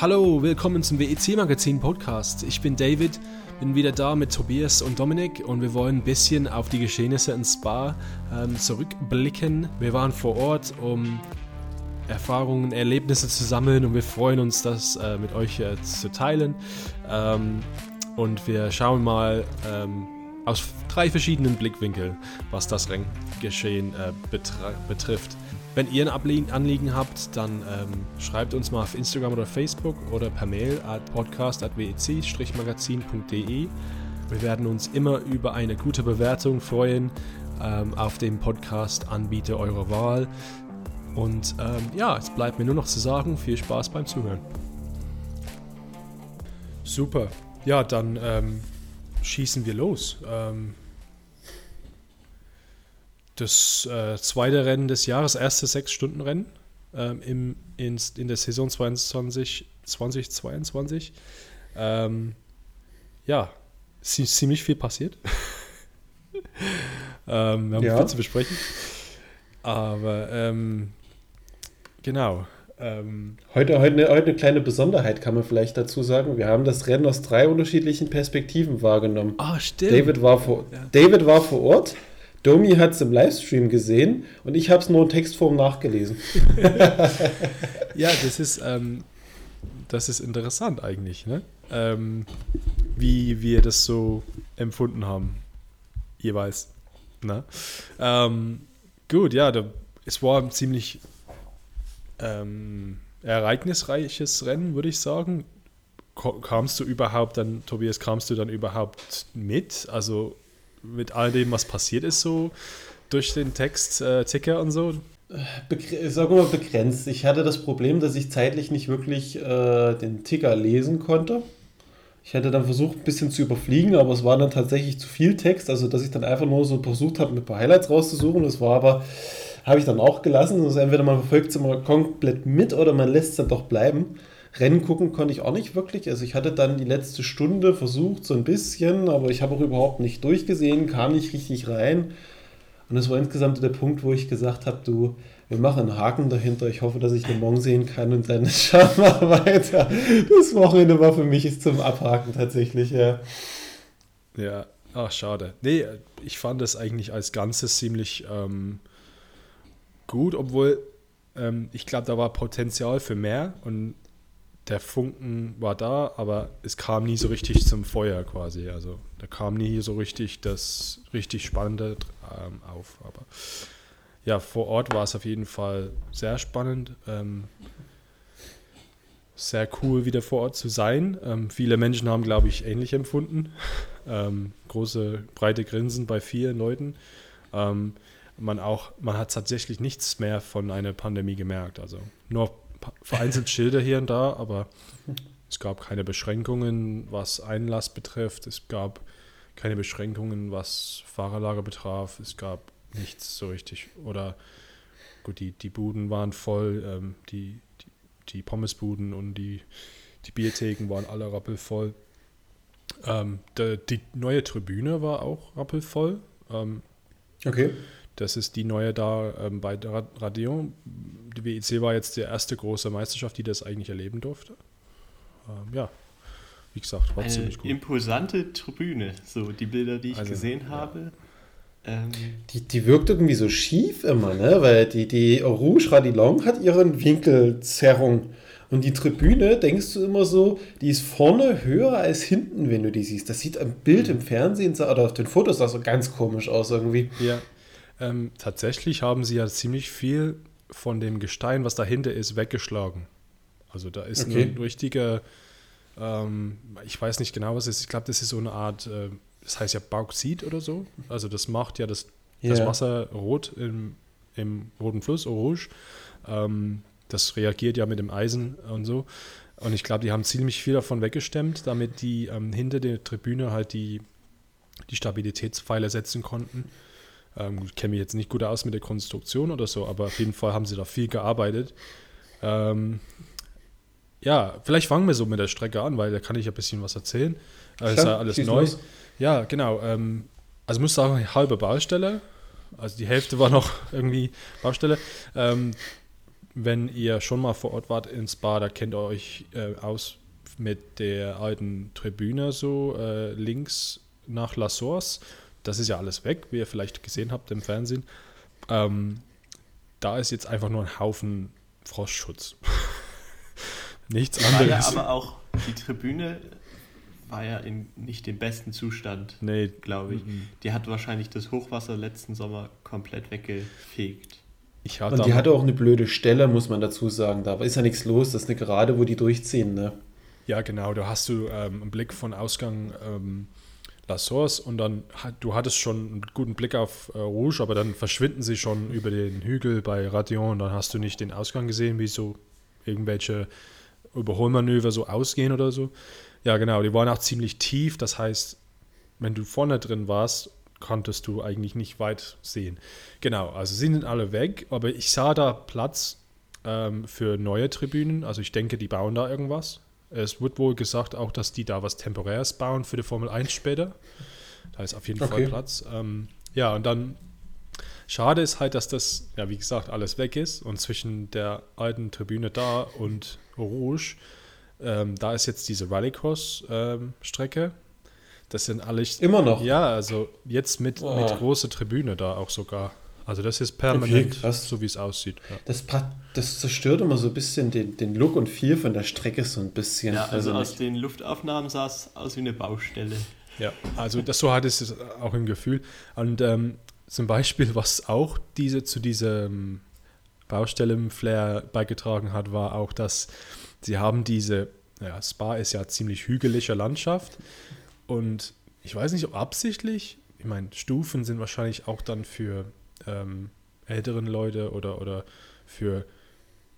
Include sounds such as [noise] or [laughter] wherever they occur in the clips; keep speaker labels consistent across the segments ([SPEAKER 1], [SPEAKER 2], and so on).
[SPEAKER 1] Hallo, willkommen zum WEC Magazin Podcast. Ich bin David, bin wieder da mit Tobias und Dominik und wir wollen ein bisschen auf die Geschehnisse in Spa ähm, zurückblicken. Wir waren vor Ort, um Erfahrungen, Erlebnisse zu sammeln und wir freuen uns, das äh, mit euch äh, zu teilen. Ähm, und wir schauen mal ähm, aus drei verschiedenen Blickwinkeln, was das Renngeschehen äh, betrifft. Wenn ihr ein Anliegen habt, dann ähm, schreibt uns mal auf Instagram oder Facebook oder per Mail at podcast.wec-magazin.de. Wir werden uns immer über eine gute Bewertung freuen ähm, auf dem Podcast-Anbieter eurer Wahl. Und ähm, ja, es bleibt mir nur noch zu sagen, viel Spaß beim Zuhören. Super. Ja, dann ähm, schießen wir los. Ähm, das äh, zweite Rennen des Jahres, erste Sechs-Stunden-Rennen ähm, im, in, in der Saison 22, 2022. Ähm, ja, ziemlich viel passiert. [laughs] ähm, wir haben ja. viel zu besprechen. Aber ähm, genau.
[SPEAKER 2] Ähm, heute, heute, eine, heute eine kleine Besonderheit kann man vielleicht dazu sagen. Wir haben das Rennen aus drei unterschiedlichen Perspektiven wahrgenommen.
[SPEAKER 1] Ah, oh, stimmt.
[SPEAKER 2] David war vor, ja. David war vor Ort Domi hat es im Livestream gesehen und ich habe es nur in Textform nachgelesen. [laughs]
[SPEAKER 1] ja, das ist, ähm, das ist interessant eigentlich, ne? Ähm, wie wir das so empfunden haben, jeweils. Ne? Ähm, gut, ja, da, es war ein ziemlich ähm, ereignisreiches Rennen, würde ich sagen. Kamst du überhaupt dann, Tobias, kamst du dann überhaupt mit? Also mit all dem, was passiert ist, so durch den Text, äh, Ticker und so?
[SPEAKER 2] Begr sagen wir mal begrenzt. Ich hatte das Problem, dass ich zeitlich nicht wirklich äh, den Ticker lesen konnte. Ich hätte dann versucht, ein bisschen zu überfliegen, aber es war dann tatsächlich zu viel Text, also dass ich dann einfach nur so versucht habe, ein paar Highlights rauszusuchen. Das war aber, habe ich dann auch gelassen. Also entweder man verfolgt es immer komplett mit oder man lässt es dann doch bleiben. Rennen gucken konnte ich auch nicht wirklich. Also ich hatte dann die letzte Stunde versucht, so ein bisschen, aber ich habe auch überhaupt nicht durchgesehen, kam nicht richtig rein. Und das war insgesamt der Punkt, wo ich gesagt habe, du, wir machen einen Haken dahinter. Ich hoffe, dass ich den morgen sehen kann und dann [laughs] schauen wir weiter. Das Wochenende war für mich ist zum Abhaken tatsächlich, ja.
[SPEAKER 1] Ja, ach schade. Nee, ich fand das eigentlich als Ganzes ziemlich ähm, gut, obwohl ähm, ich glaube, da war Potenzial für mehr und der Funken war da, aber es kam nie so richtig zum Feuer quasi. Also da kam nie so richtig das richtig Spannende ähm, auf. Aber ja, vor Ort war es auf jeden Fall sehr spannend. Ähm, sehr cool, wieder vor Ort zu sein. Ähm, viele Menschen haben, glaube ich, ähnlich empfunden. [laughs] Ähm, große, breite Grinsen bei vielen Leuten. Ähm, man auch, man hat tatsächlich nichts mehr von einer Pandemie gemerkt. Also nur vereinzelt Schilder hier und da, aber es gab keine Beschränkungen, was Einlass betrifft. Es gab keine Beschränkungen, was Fahrerlager betraf. Es gab nichts so richtig. Oder gut, die, die Buden waren voll, ähm, die, die, die, Pommesbuden und die, die Biertheken waren alle rappelvoll. Ähm, die, die neue Tribüne war auch rappelvoll. Ähm,
[SPEAKER 2] okay.
[SPEAKER 1] Das ist die neue da ähm, bei Radion. Die WEC war jetzt die erste große Meisterschaft, die das eigentlich erleben durfte. Ähm, ja, wie gesagt,
[SPEAKER 3] war Eine ziemlich gut. Imposante Tribüne, so die Bilder, die ich also, gesehen habe.
[SPEAKER 2] Ähm, die, die wirkt irgendwie so schief immer, ne? Weil die, die Rouge Radillon hat ihren Winkelzerrung. Und die Tribüne, denkst du immer so, die ist vorne höher als hinten, wenn du die siehst. Das sieht am Bild im Fernsehen oder auf den Fotos so ganz komisch aus irgendwie.
[SPEAKER 1] Ja, ähm, tatsächlich haben sie ja ziemlich viel von dem Gestein, was dahinter ist, weggeschlagen. Also da ist okay. ein richtiger, ähm, ich weiß nicht genau, was es ist. Ich glaube, das ist so eine Art, äh, das heißt ja Bauxit oder so. Also das macht ja das, yeah. das Wasser rot im, im roten Fluss, Orange. Ähm, das reagiert ja mit dem Eisen und so. Und ich glaube, die haben ziemlich viel davon weggestemmt, damit die ähm, hinter der Tribüne halt die, die Stabilitätspfeiler setzen konnten. Ähm, ich kenne mich jetzt nicht gut aus mit der Konstruktion oder so, aber auf jeden Fall haben sie da viel gearbeitet. Ähm, ja, vielleicht fangen wir so mit der Strecke an, weil da kann ich ein bisschen was erzählen. Das ist ja alles neu. Los. Ja, genau. Ähm, also ich muss sagen, halbe Baustelle. Also die Hälfte war noch [laughs] irgendwie Baustelle. Ähm, wenn ihr schon mal vor Ort wart ins Bar, da kennt ihr euch äh, aus mit der alten Tribüne so äh, links nach La Source. Das ist ja alles weg, wie ihr vielleicht gesehen habt im Fernsehen. Ähm, da ist jetzt einfach nur ein Haufen Frostschutz. [laughs] Nichts anderes.
[SPEAKER 3] War ja aber auch die Tribüne war ja in nicht dem besten Zustand, nee. glaube ich. Mhm. Die hat wahrscheinlich das Hochwasser letzten Sommer komplett weggefegt.
[SPEAKER 2] Ich hatte Und die hatte auch eine blöde Stelle, muss man dazu sagen. Da ist ja nichts los. Das ist eine Gerade, wo die durchziehen. Ne?
[SPEAKER 1] Ja, genau. Da hast du ähm, einen Blick von Ausgang ähm, La Source und dann du hattest schon einen guten Blick auf äh, Rouge, aber dann verschwinden sie schon über den Hügel bei Radion und dann hast du nicht den Ausgang gesehen, wie so irgendwelche Überholmanöver so ausgehen oder so. Ja, genau, die waren auch ziemlich tief, das heißt, wenn du vorne drin warst, konntest du eigentlich nicht weit sehen. Genau, also sie sind alle weg, aber ich sah da Platz ähm, für neue Tribünen, also ich denke, die bauen da irgendwas. Es wird wohl gesagt auch, dass die da was Temporäres bauen für die Formel 1 später. Da ist auf jeden okay. Fall Platz. Ähm, ja, und dann schade ist halt, dass das, ja, wie gesagt, alles weg ist und zwischen der alten Tribüne da und Rouge, ähm, da ist jetzt diese Rallycross-Strecke. Ähm, das sind alle.
[SPEAKER 2] Immer noch?
[SPEAKER 1] Ja, also jetzt mit, oh. mit großer Tribüne da auch sogar. Also das ist permanent, okay, so wie es aussieht.
[SPEAKER 2] Ja. Das, das zerstört immer so ein bisschen den, den Look und Feel von der Strecke so ein bisschen.
[SPEAKER 3] Ja, also, also aus den Luftaufnahmen sah es aus wie eine Baustelle.
[SPEAKER 1] Ja, also das so hat es auch im Gefühl. Und ähm, zum Beispiel, was auch diese zu diesem Baustellen-Flair beigetragen hat, war auch, dass sie haben diese, ja, Spa ist ja ziemlich hügelige Landschaft und ich weiß nicht, ob absichtlich, ich meine, Stufen sind wahrscheinlich auch dann für ähm, älteren Leute oder, oder für,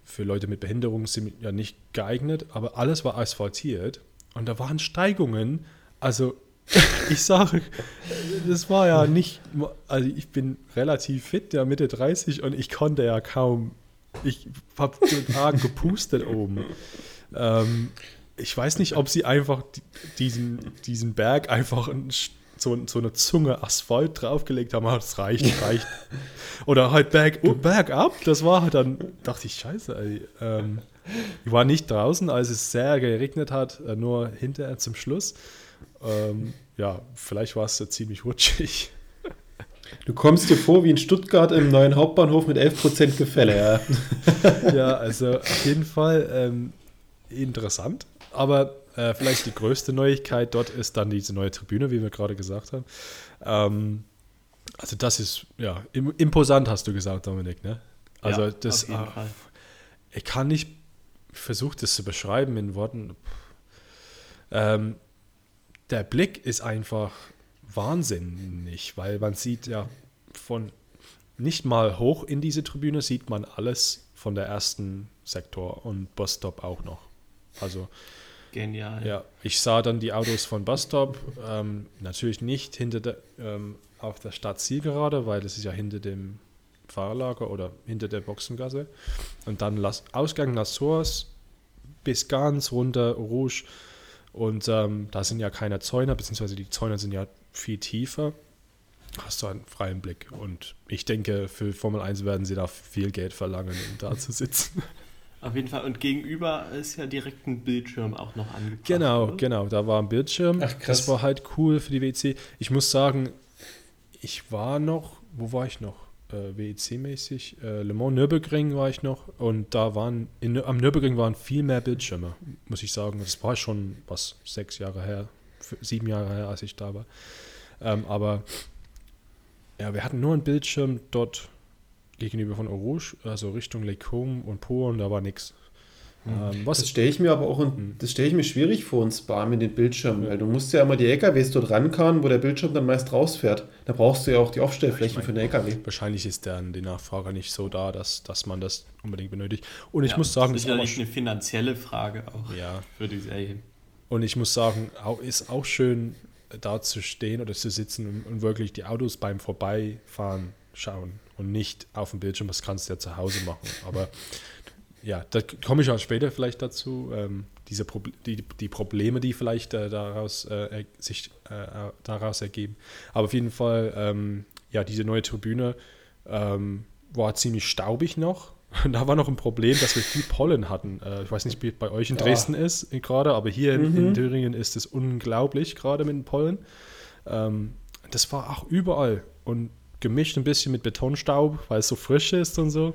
[SPEAKER 1] für Leute mit Behinderung sind ja nicht geeignet, aber alles war asphaltiert und da waren Steigungen, also [laughs] ich sage, das war ja nicht, also ich bin relativ fit, ja Mitte 30 und ich konnte ja kaum, ich habe arg gepustet oben. Ähm, ich weiß nicht, ob sie einfach diesen, diesen Berg einfach ein so, so eine Zunge Asphalt draufgelegt haben, das reicht, reicht. Oder halt berg, oh, bergab, das war halt dann, dachte ich, scheiße, ey. Ähm, ich war nicht draußen, als es sehr geregnet hat, äh, nur hinterher zum Schluss. Ähm, ja, vielleicht war es ja ziemlich rutschig.
[SPEAKER 2] Du kommst dir vor wie in Stuttgart im neuen Hauptbahnhof mit 11% Gefälle,
[SPEAKER 1] ja. [laughs] ja, also auf jeden Fall ähm, interessant. Aber äh, vielleicht die größte Neuigkeit dort ist dann diese neue Tribüne, wie wir gerade gesagt haben. Ähm, also das ist, ja, imposant hast du gesagt, Dominik, ne? Also ja, das, äh, ich kann nicht, versuchen, das zu beschreiben in Worten. Ähm, der Blick ist einfach wahnsinnig, weil man sieht ja von nicht mal hoch in diese Tribüne sieht man alles von der ersten Sektor und Busstop auch noch. Also
[SPEAKER 3] Genial.
[SPEAKER 1] Ja, ich sah dann die Autos von Busstop, ähm, natürlich nicht hinter der, ähm, auf der Stadtzielgerade, weil es ist ja hinter dem Fahrerlager oder hinter der Boxengasse. Und dann Las, Ausgang Las Source bis ganz runter Rouge. Und ähm, da sind ja keine Zäune, beziehungsweise die Zäune sind ja viel tiefer. Hast du einen freien Blick. Und ich denke, für Formel 1 werden sie da viel Geld verlangen, um da zu sitzen.
[SPEAKER 3] Auf jeden Fall. Und gegenüber ist ja direkt ein Bildschirm auch noch angebracht.
[SPEAKER 1] Genau, oder? genau. Da war ein Bildschirm. Ach, krass. Das war halt cool für die WC. Ich muss sagen, ich war noch, wo war ich noch? Äh, WEC-mäßig. Äh, Le Mans Nürburgring war ich noch. Und da waren, in, am Nürburgring waren viel mehr Bildschirme, muss ich sagen. Das war schon, was, sechs Jahre her, sieben Jahre her, als ich da war. Ähm, aber ja, wir hatten nur einen Bildschirm dort gegenüber von Orange, also Richtung Lake Home und Polen, da war nichts.
[SPEAKER 2] Hm. Ähm, das stelle ich mir aber auch, in, hm. das stelle ich mir schwierig vor, ein Spa mit den Bildschirmen, weil du musst ja immer die LKWs dort rankarren, wo der Bildschirm dann meist rausfährt. Da brauchst du ja auch die Aufstellflächen ich mein, für den LKW.
[SPEAKER 1] Wahrscheinlich ist dann die Nachfrage nicht so da, dass, dass man das unbedingt benötigt. Und ich ja, muss sagen,
[SPEAKER 3] das ist ja nicht eine finanzielle Frage auch
[SPEAKER 1] ja.
[SPEAKER 3] für die Serie.
[SPEAKER 1] Und ich muss sagen, ist auch schön, da zu stehen oder zu sitzen und wirklich die Autos beim Vorbeifahren schauen und nicht auf dem Bildschirm. Das kannst du ja zu Hause machen. Aber ja, da komme ich auch später vielleicht dazu. Ähm, diese Proble die, die Probleme, die vielleicht äh, daraus äh, sich äh, daraus ergeben. Aber auf jeden Fall, ähm, ja, diese neue Tribüne ähm, war ziemlich staubig noch. Und [laughs] da war noch ein Problem, dass wir viel Pollen hatten. Äh, ich weiß nicht, wie es bei euch in Dresden ja. ist gerade, aber hier mhm. in, in Thüringen ist es unglaublich, gerade mit den Pollen. Ähm, das war auch überall und gemischt ein bisschen mit Betonstaub, weil es so frisch ist und so.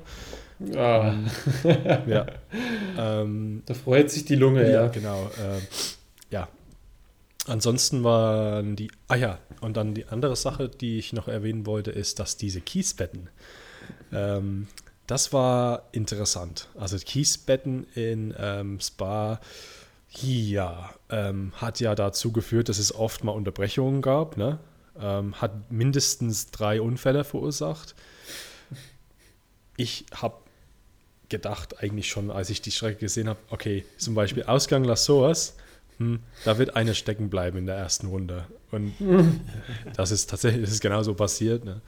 [SPEAKER 2] Ah. [laughs] ja. Ähm, da freut sich die Lunge, ja.
[SPEAKER 1] ja. Genau. Äh, ja. Ansonsten waren die. Ah ja, und dann die andere Sache, die ich noch erwähnen wollte, ist, dass diese Kiesbetten. Ähm, das war interessant. Also Kiesbetten in ähm, Spa, ja, ähm, hat ja dazu geführt, dass es oft mal Unterbrechungen gab. Ne? Ähm, hat mindestens drei Unfälle verursacht. Ich habe gedacht, eigentlich schon, als ich die Strecke gesehen habe, okay, zum Beispiel Ausgang Las Soas, hm, da wird einer stecken bleiben in der ersten Runde. Und [laughs] das ist tatsächlich, das ist genauso passiert. Ne?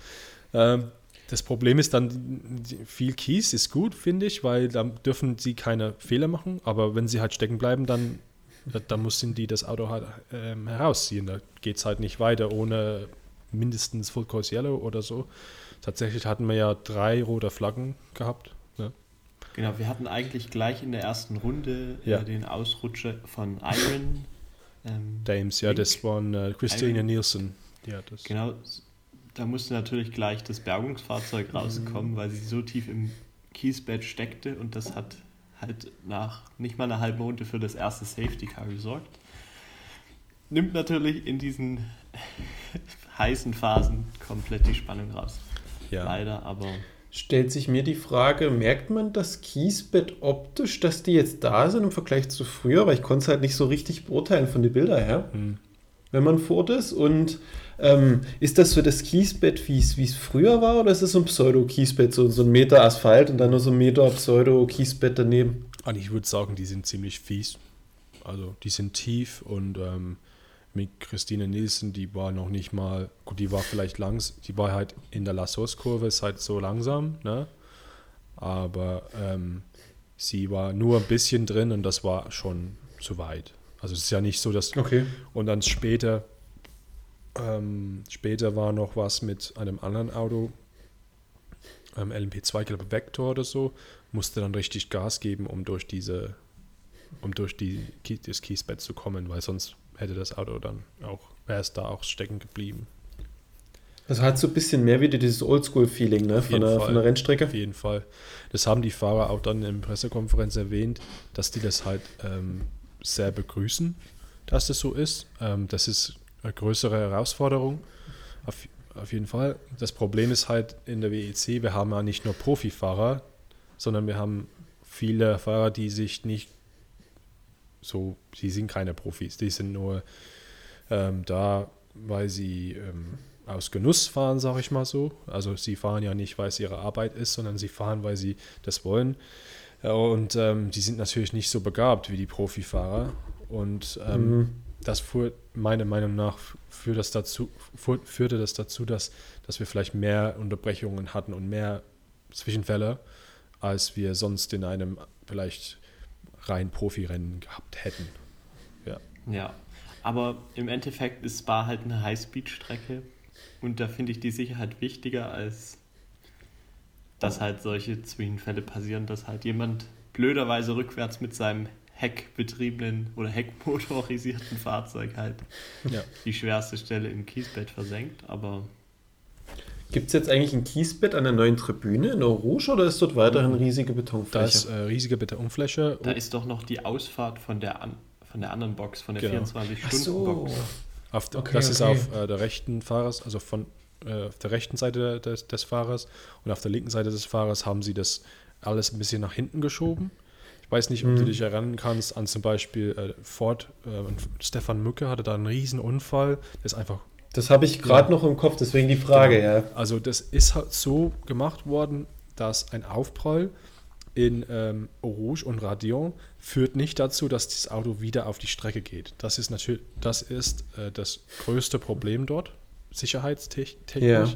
[SPEAKER 1] Ähm, das Problem ist dann, viel Kies ist gut, finde ich, weil da dürfen sie keine Fehler machen, aber wenn sie halt stecken bleiben, dann, dann müssen die das Auto halt ähm, herausziehen. Da geht es halt nicht weiter ohne mindestens Full Course Yellow oder so. Tatsächlich hatten wir ja drei rote Flaggen gehabt. Ne?
[SPEAKER 3] Genau, wir hatten eigentlich gleich in der ersten Runde äh, ja. äh, den Ausrutscher von Iron.
[SPEAKER 1] Ähm, Dames, ja, das waren äh, Christina Nielsen.
[SPEAKER 3] Ja, das. Genau, da musste natürlich gleich das Bergungsfahrzeug rauskommen, mhm. weil sie so tief im Kiesbett steckte und das hat halt nach nicht mal einer halben Runde für das erste Safety Car gesorgt. Nimmt natürlich in diesen [laughs] heißen Phasen komplett die Spannung raus. Ja. Leider, aber.
[SPEAKER 2] Stellt sich mir die Frage, merkt man das Kiesbett optisch, dass die jetzt da sind im Vergleich zu früher? Weil ich konnte es halt nicht so richtig beurteilen von den Bildern her, hm. Wenn man fort ist. Und ähm, ist das so das Kiesbett, wie es früher war, oder ist es so ein Pseudo-Kiesbett, so, so ein Meter Asphalt und dann nur so ein Meter Pseudo-Kiesbett daneben?
[SPEAKER 1] Also ich würde sagen, die sind ziemlich fies. Also die sind tief und ähm, mit Christine Nielsen, die war noch nicht mal, gut, die war vielleicht langs, die war halt in der Lassos-Kurve, ist halt so langsam, ne? Aber ähm, sie war nur ein bisschen drin und das war schon zu weit. Also es ist ja nicht so, dass.
[SPEAKER 2] Okay.
[SPEAKER 1] Und dann später, ähm, später war noch was mit einem anderen Auto, ähm, LMP2, glaube Vector oder so, musste dann richtig Gas geben, um durch diese, um durch die, das Kiesbett zu kommen, weil sonst hätte das Auto dann auch, wäre es da auch stecken geblieben.
[SPEAKER 2] Das hat so ein bisschen mehr wieder dieses Oldschool-Feeling ne? von, der, von der Rennstrecke.
[SPEAKER 1] Auf jeden Fall. Das haben die Fahrer auch dann in der Pressekonferenz erwähnt, dass die das halt ähm, sehr begrüßen, dass das so ist. Ähm, das ist eine größere Herausforderung. Auf, auf jeden Fall. Das Problem ist halt in der WEC, wir haben ja nicht nur Profifahrer, sondern wir haben viele Fahrer, die sich nicht so, sie sind keine Profis, die sind nur ähm, da, weil sie ähm, aus Genuss fahren, sage ich mal so. Also sie fahren ja nicht, weil es ihre Arbeit ist, sondern sie fahren, weil sie das wollen. Und ähm, die sind natürlich nicht so begabt wie die Profifahrer. Und ähm, mhm. das führt meiner Meinung nach führt das dazu, führte das dazu, dass, dass wir vielleicht mehr Unterbrechungen hatten und mehr Zwischenfälle, als wir sonst in einem vielleicht rein Profirennen gehabt hätten.
[SPEAKER 3] Ja. ja, aber im Endeffekt ist Spa halt eine Highspeed-Strecke und da finde ich die Sicherheit wichtiger, als dass halt solche Zwischenfälle passieren, dass halt jemand blöderweise rückwärts mit seinem heckbetriebenen oder heckmotorisierten Fahrzeug halt ja. die schwerste Stelle im Kiesbett versenkt, aber
[SPEAKER 2] Gibt es jetzt eigentlich ein Kiesbett an der neuen Tribüne in Rouge oder ist dort weiterhin riesige Betonfläche?
[SPEAKER 1] Da ist äh, riesige Betonfläche.
[SPEAKER 3] Da ist doch noch die Ausfahrt von der, an, von der anderen Box, von der genau. 24-Stunden-Box.
[SPEAKER 1] So. okay, das okay. ist auf äh, der rechten Fahrers, also von äh, auf der rechten Seite des, des, Fahrers und auf der linken Seite des Fahrers haben sie das alles ein bisschen nach hinten geschoben. Ich weiß nicht, ob mhm. du dich erinnern kannst an zum Beispiel äh, Ford, äh, Stefan Mücke hatte da einen riesen Unfall, der ist einfach
[SPEAKER 2] das habe ich gerade ja. noch im Kopf, deswegen die Frage, genau. ja.
[SPEAKER 1] Also das ist halt so gemacht worden, dass ein Aufprall in ähm, Rouge und Radion führt nicht dazu, dass das Auto wieder auf die Strecke geht. Das ist natürlich, das ist äh, das größte Problem dort, sicherheitstechnisch. Ja.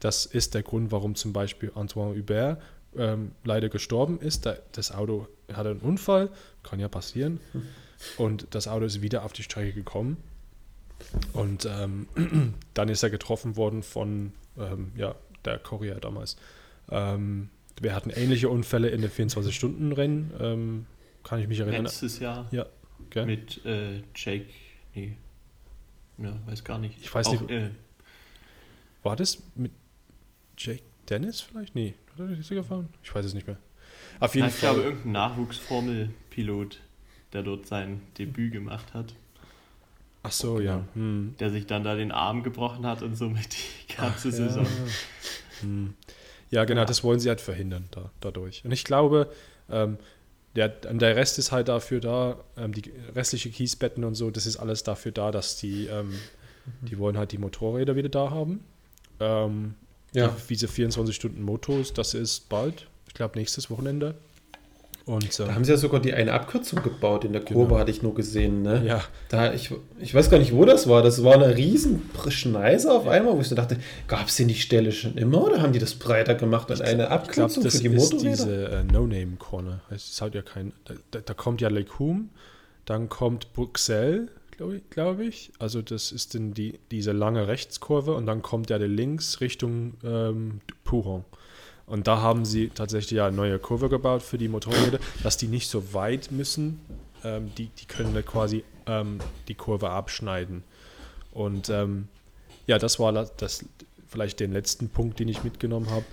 [SPEAKER 1] Das ist der Grund, warum zum Beispiel Antoine Hubert ähm, leider gestorben ist. Da, das Auto hatte einen Unfall, kann ja passieren. Hm. Und das Auto ist wieder auf die Strecke gekommen. Und ähm, [clears throat] dann ist er getroffen worden von ähm, ja, der Korea damals. Ähm, wir hatten ähnliche Unfälle in den 24-Stunden-Rennen. Ähm, kann ich mich erinnern?
[SPEAKER 3] Letztes Jahr.
[SPEAKER 1] Ja.
[SPEAKER 3] Okay. Mit äh, Jake. Nee. Ja, weiß gar nicht.
[SPEAKER 1] Ich weiß Auch, nicht. Äh, war das mit Jake Dennis vielleicht? Nee. Hat er die gefahren? Ich weiß es nicht mehr.
[SPEAKER 3] Auf jeden ja, ich Fall. Ich glaube, irgendein Nachwuchsformelpilot, der dort sein Debüt gemacht hat.
[SPEAKER 1] Ach so, ja. Genau.
[SPEAKER 3] Hm. Der sich dann da den Arm gebrochen hat und somit die ganze Ach, Saison.
[SPEAKER 1] Ja. Hm. ja, genau, ja. das wollen sie halt verhindern da, dadurch. Und ich glaube, ähm, der, der Rest ist halt dafür da, ähm, die restliche Kiesbetten und so, das ist alles dafür da, dass die, ähm, die wollen halt die Motorräder wieder da haben. Ähm, ja. Die, diese 24 Stunden Motos, das ist bald, ich glaube nächstes Wochenende.
[SPEAKER 2] Und, da haben sie ja sogar die eine Abkürzung gebaut in der Kurve, genau. hatte ich nur gesehen. Ne?
[SPEAKER 1] Ja.
[SPEAKER 2] Da, ich, ich weiß gar nicht, wo das war. Das war eine riesen Schneise auf einmal, wo ich so dachte, gab es denn die Stelle schon immer oder haben die das breiter gemacht und eine Abkürzung
[SPEAKER 1] glaub, für die Motorräder? Das ist diese äh, No-Name-Corner. Es hat ja kein, da, da, kommt ja Lecum, dann kommt Bruxelles, glaube ich, glaub ich. Also das ist dann die, diese lange Rechtskurve und dann kommt ja der links Richtung ähm, Pouron. Und da haben sie tatsächlich ja eine neue Kurve gebaut für die Motorräder, dass die nicht so weit müssen. Ähm, die, die können quasi ähm, die Kurve abschneiden. Und ähm, ja, das war das, vielleicht den letzten Punkt, den ich mitgenommen habe.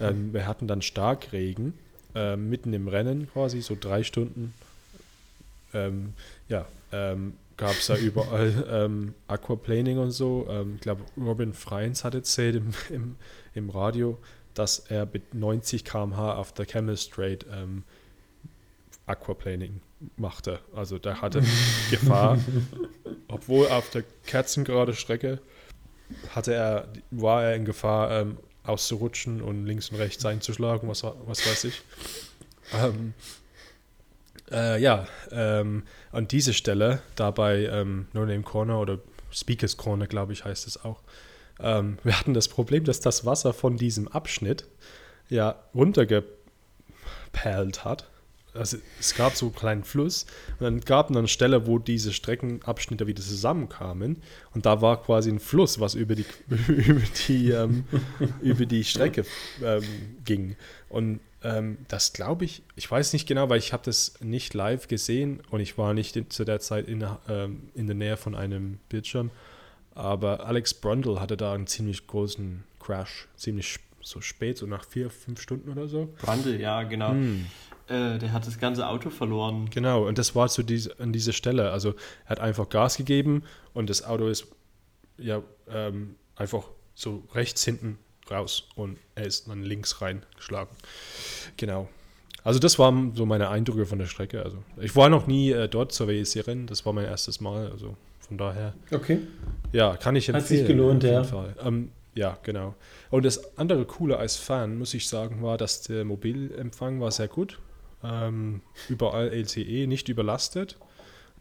[SPEAKER 1] Ähm, wir hatten dann Starkregen äh, mitten im Rennen quasi, so drei Stunden. Ähm, ja, ähm, gab es ja überall ähm, Aquaplaning und so. Ähm, ich glaube, Robin Freins hat erzählt im, im, im Radio, dass er mit 90 km/h auf der Camel Straight ähm, Aquaplaning machte. Also der hatte [laughs] Gefahr, obwohl auf der kerzengerade Strecke hatte er, war er in Gefahr, ähm, auszurutschen und links und rechts einzuschlagen, was, was weiß ich. Ähm, äh, ja, ähm, an diese Stelle, da bei ähm, No Name Corner oder Speakers Corner, glaube ich, heißt es auch, ähm, wir hatten das Problem, dass das Wasser von diesem Abschnitt ja runtergeperlt hat. Also es gab so einen kleinen Fluss und dann gab es eine Stelle, wo diese Streckenabschnitte wieder zusammenkamen und da war quasi ein Fluss, was über die, [laughs] über die, ähm, über die Strecke ähm, ging. Und ähm, das glaube ich, ich weiß nicht genau, weil ich habe das nicht live gesehen und ich war nicht in, zu der Zeit in, ähm, in der Nähe von einem Bildschirm. Aber Alex Brundle hatte da einen ziemlich großen Crash, ziemlich so spät, so nach vier, fünf Stunden oder so.
[SPEAKER 3] Brundle, ja, genau. Hm. Äh, der hat das ganze Auto verloren.
[SPEAKER 1] Genau, und das war zu dies, an dieser Stelle. Also er hat einfach Gas gegeben und das Auto ist ja ähm, einfach so rechts hinten raus und er ist dann links reingeschlagen. Genau. Also das waren so meine Eindrücke von der Strecke. Also ich war noch nie äh, dort zur WEC-Rennen, das war mein erstes Mal. Also von daher.
[SPEAKER 2] Okay.
[SPEAKER 1] Ja, kann ich
[SPEAKER 2] empfehlen. Hat sich gelohnt, ja.
[SPEAKER 1] Ähm, ja, genau. Und das andere Coole als Fan, muss ich sagen, war, dass der Mobilempfang war sehr gut. Ähm, überall LTE, nicht überlastet.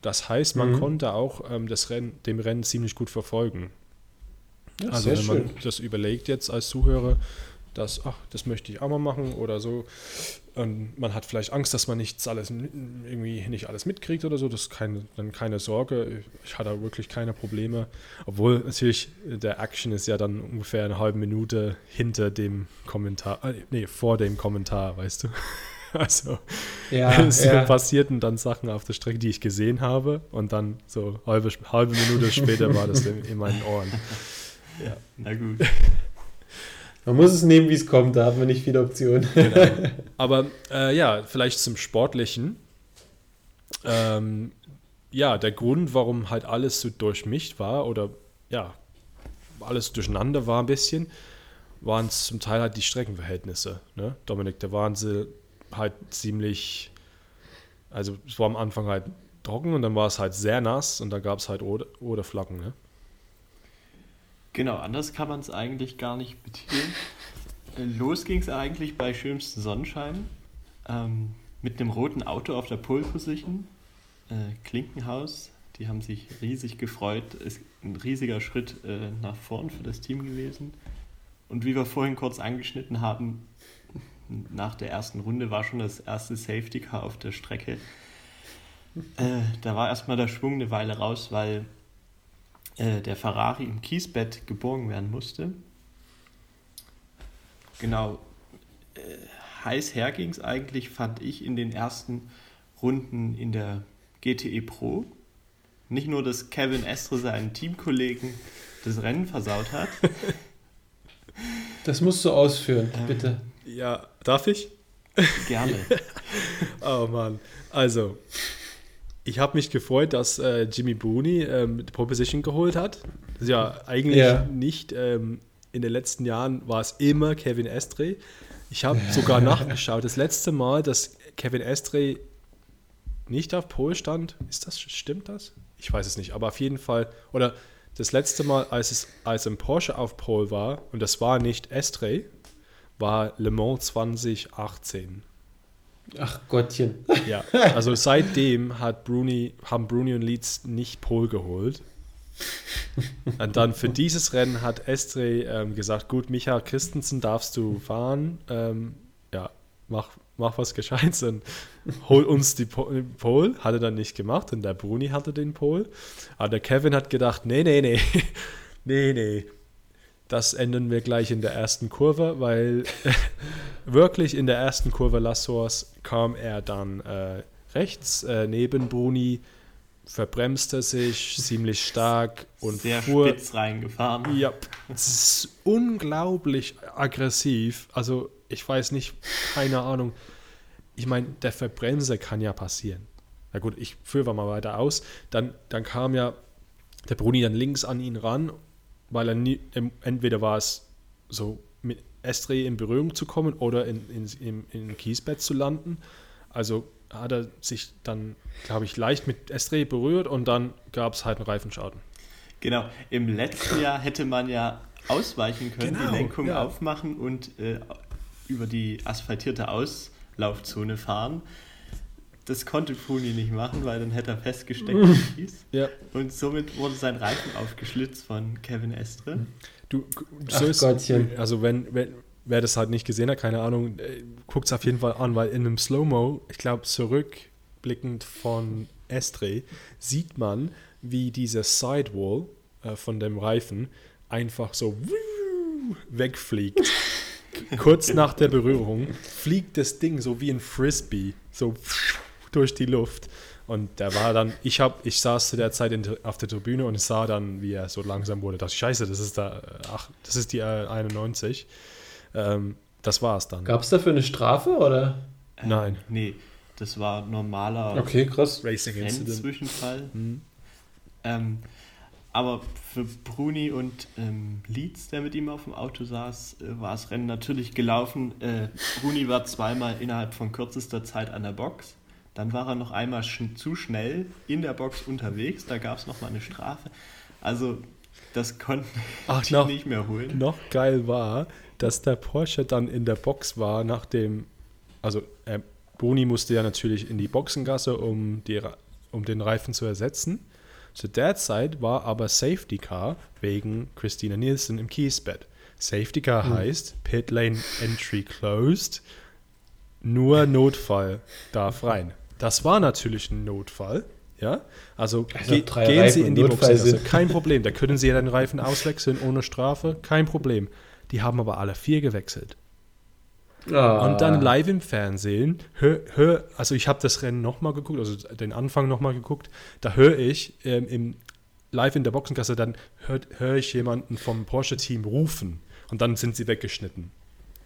[SPEAKER 1] Das heißt, man mhm. konnte auch ähm, das Rennen, dem Rennen ziemlich gut verfolgen. Ja, also wenn man schön. das überlegt jetzt als Zuhörer, dass, ach, das möchte ich auch mal machen oder so, und man hat vielleicht Angst, dass man nichts alles irgendwie nicht alles mitkriegt oder so. Das ist keine, dann keine Sorge. Ich hatte wirklich keine Probleme. Obwohl natürlich der Action ist ja dann ungefähr eine halbe Minute hinter dem Kommentar, äh, nee, vor dem Kommentar, weißt du. [laughs] Also ja, [laughs] es ja. passierten dann Sachen auf der Strecke, die ich gesehen habe und dann so halbe, halbe Minute [laughs] später war das in, in meinen Ohren.
[SPEAKER 3] Ja. Na gut.
[SPEAKER 2] Man muss es nehmen, wie es kommt, da haben wir nicht viele Optionen. Genau.
[SPEAKER 1] Aber äh, ja, vielleicht zum Sportlichen. Ähm, ja, der Grund, warum halt alles so durchmischt war oder ja, alles durcheinander war ein bisschen, waren zum Teil halt die Streckenverhältnisse. Ne? Dominik, da waren sie halt ziemlich, also es war am Anfang halt trocken und dann war es halt sehr nass und da gab es halt Oder, Oderflacken. Ne?
[SPEAKER 3] Genau, anders kann man es eigentlich gar nicht betiteln. Äh, los ging es eigentlich bei schönstem Sonnenschein ähm, mit einem roten Auto auf der Pole Position. Äh, Klinkenhaus, die haben sich riesig gefreut. Ist ein riesiger Schritt äh, nach vorn für das Team gewesen. Und wie wir vorhin kurz angeschnitten haben, nach der ersten Runde war schon das erste Safety Car auf der Strecke. Äh, da war erstmal der Schwung eine Weile raus, weil äh, der Ferrari im Kiesbett geborgen werden musste. Genau. Äh, heiß herging es eigentlich, fand ich in den ersten Runden in der GTE Pro. Nicht nur, dass Kevin Estre seinen Teamkollegen das Rennen versaut hat. [laughs]
[SPEAKER 2] Das musst du ausführen, ähm, bitte.
[SPEAKER 1] Ja, darf ich?
[SPEAKER 3] Gerne. [laughs]
[SPEAKER 1] oh Mann. Also, ich habe mich gefreut, dass äh, Jimmy Booney ähm, die Pole Position geholt hat. Ja eigentlich ja. nicht, ähm, in den letzten Jahren war es immer Kevin Estre. Ich habe sogar nachgeschaut. Das letzte Mal, dass Kevin Estre nicht auf Pole stand, ist das, stimmt das? Ich weiß es nicht, aber auf jeden Fall, oder das letzte Mal, als es als ein Porsche auf Pole war, und das war nicht Estre, war Le Mans 2018.
[SPEAKER 2] Ach Gottchen.
[SPEAKER 1] Ja, also seitdem hat Bruni, haben Bruni und Leeds nicht Pole geholt. Und dann für dieses Rennen hat Estre ähm, gesagt, gut, Micha Christensen darfst du fahren. Ähm, ja, mach, mach was Gescheites und hol uns die Pole. Hat er dann nicht gemacht und der Bruni hatte den Pole. Aber der Kevin hat gedacht, nee, nee, nee, [laughs] nee, nee. Das ändern wir gleich in der ersten Kurve, weil [laughs] wirklich in der ersten Kurve Lassors kam er dann äh, rechts äh, neben Bruni verbremste sich [laughs] ziemlich stark und
[SPEAKER 3] sehr fuhr, spitz reingefahren.
[SPEAKER 1] Ja, es ist unglaublich aggressiv. Also ich weiß nicht, keine Ahnung. Ich meine, der Verbremser kann ja passieren. Na gut, ich führe mal weiter aus. Dann, dann kam ja der Bruni dann links an ihn ran, weil er nie, entweder war es so mit Estre in Berührung zu kommen oder in, in, in, in Kiesbett zu landen. Also hat er sich dann, glaube ich, leicht mit Estre berührt und dann gab es halt einen Reifenschaden.
[SPEAKER 3] Genau, im letzten Jahr hätte man ja ausweichen können, genau, die Lenkung ja. aufmachen und äh, über die asphaltierte Auslaufzone fahren. Das konnte Puni nicht machen, weil dann hätte er festgesteckt
[SPEAKER 1] hieß. Ja.
[SPEAKER 3] Und somit wurde sein Reifen aufgeschlitzt von Kevin Estre.
[SPEAKER 1] Du, so Ach ist, Gottchen. also wenn, wenn, wer das halt nicht gesehen hat, keine Ahnung, äh, guckt es auf jeden Fall an, weil in einem Slow-Mo, ich glaube, zurückblickend von Estre, sieht man, wie dieser Sidewall äh, von dem Reifen einfach so wegfliegt. [laughs] Kurz nach der Berührung fliegt das Ding so wie ein Frisbee, so durch die Luft. Und der war dann, ich habe, ich saß zu der Zeit in, auf der Tribüne und sah dann, wie er so langsam wurde. Das Scheiße, das ist da, ach, das ist die äh, 91. Ähm, das war es dann.
[SPEAKER 2] Gab es dafür eine Strafe oder?
[SPEAKER 1] Äh, Nein.
[SPEAKER 3] Nee, das war normaler
[SPEAKER 2] okay, krass.
[SPEAKER 3] Racing Zwischenfall. Mhm. Ähm, aber für Bruni und ähm, Leeds, der mit ihm auf dem Auto saß, äh, war das Rennen natürlich gelaufen. Äh, Bruni war zweimal innerhalb von kürzester Zeit an der Box. Dann war er noch einmal sch zu schnell in der Box unterwegs. Da gab es nochmal eine Strafe. Also, das konnten
[SPEAKER 1] Ach, [laughs] noch, nicht mehr holen. Noch geil war, dass der Porsche dann in der Box war, nachdem, also äh, Boni musste ja natürlich in die Boxengasse, um, die, um den Reifen zu ersetzen. Zu der Zeit war aber Safety Car wegen Christina Nielsen im Kiesbett. Safety Car hm. heißt Pit Lane Entry closed, nur Notfall darf rein. Das war natürlich ein Notfall. Ja, also, also ge gehen Reifen Sie in die Boxengasse, kein Problem. Da können Sie ja den Reifen auswechseln ohne Strafe, kein Problem. Die haben aber alle vier gewechselt. Ah. Und dann live im Fernsehen, hör, hör, also ich habe das Rennen nochmal geguckt, also den Anfang nochmal geguckt, da höre ich ähm, im, live in der Boxengasse, dann höre hör ich jemanden vom Porsche-Team rufen und dann sind sie weggeschnitten.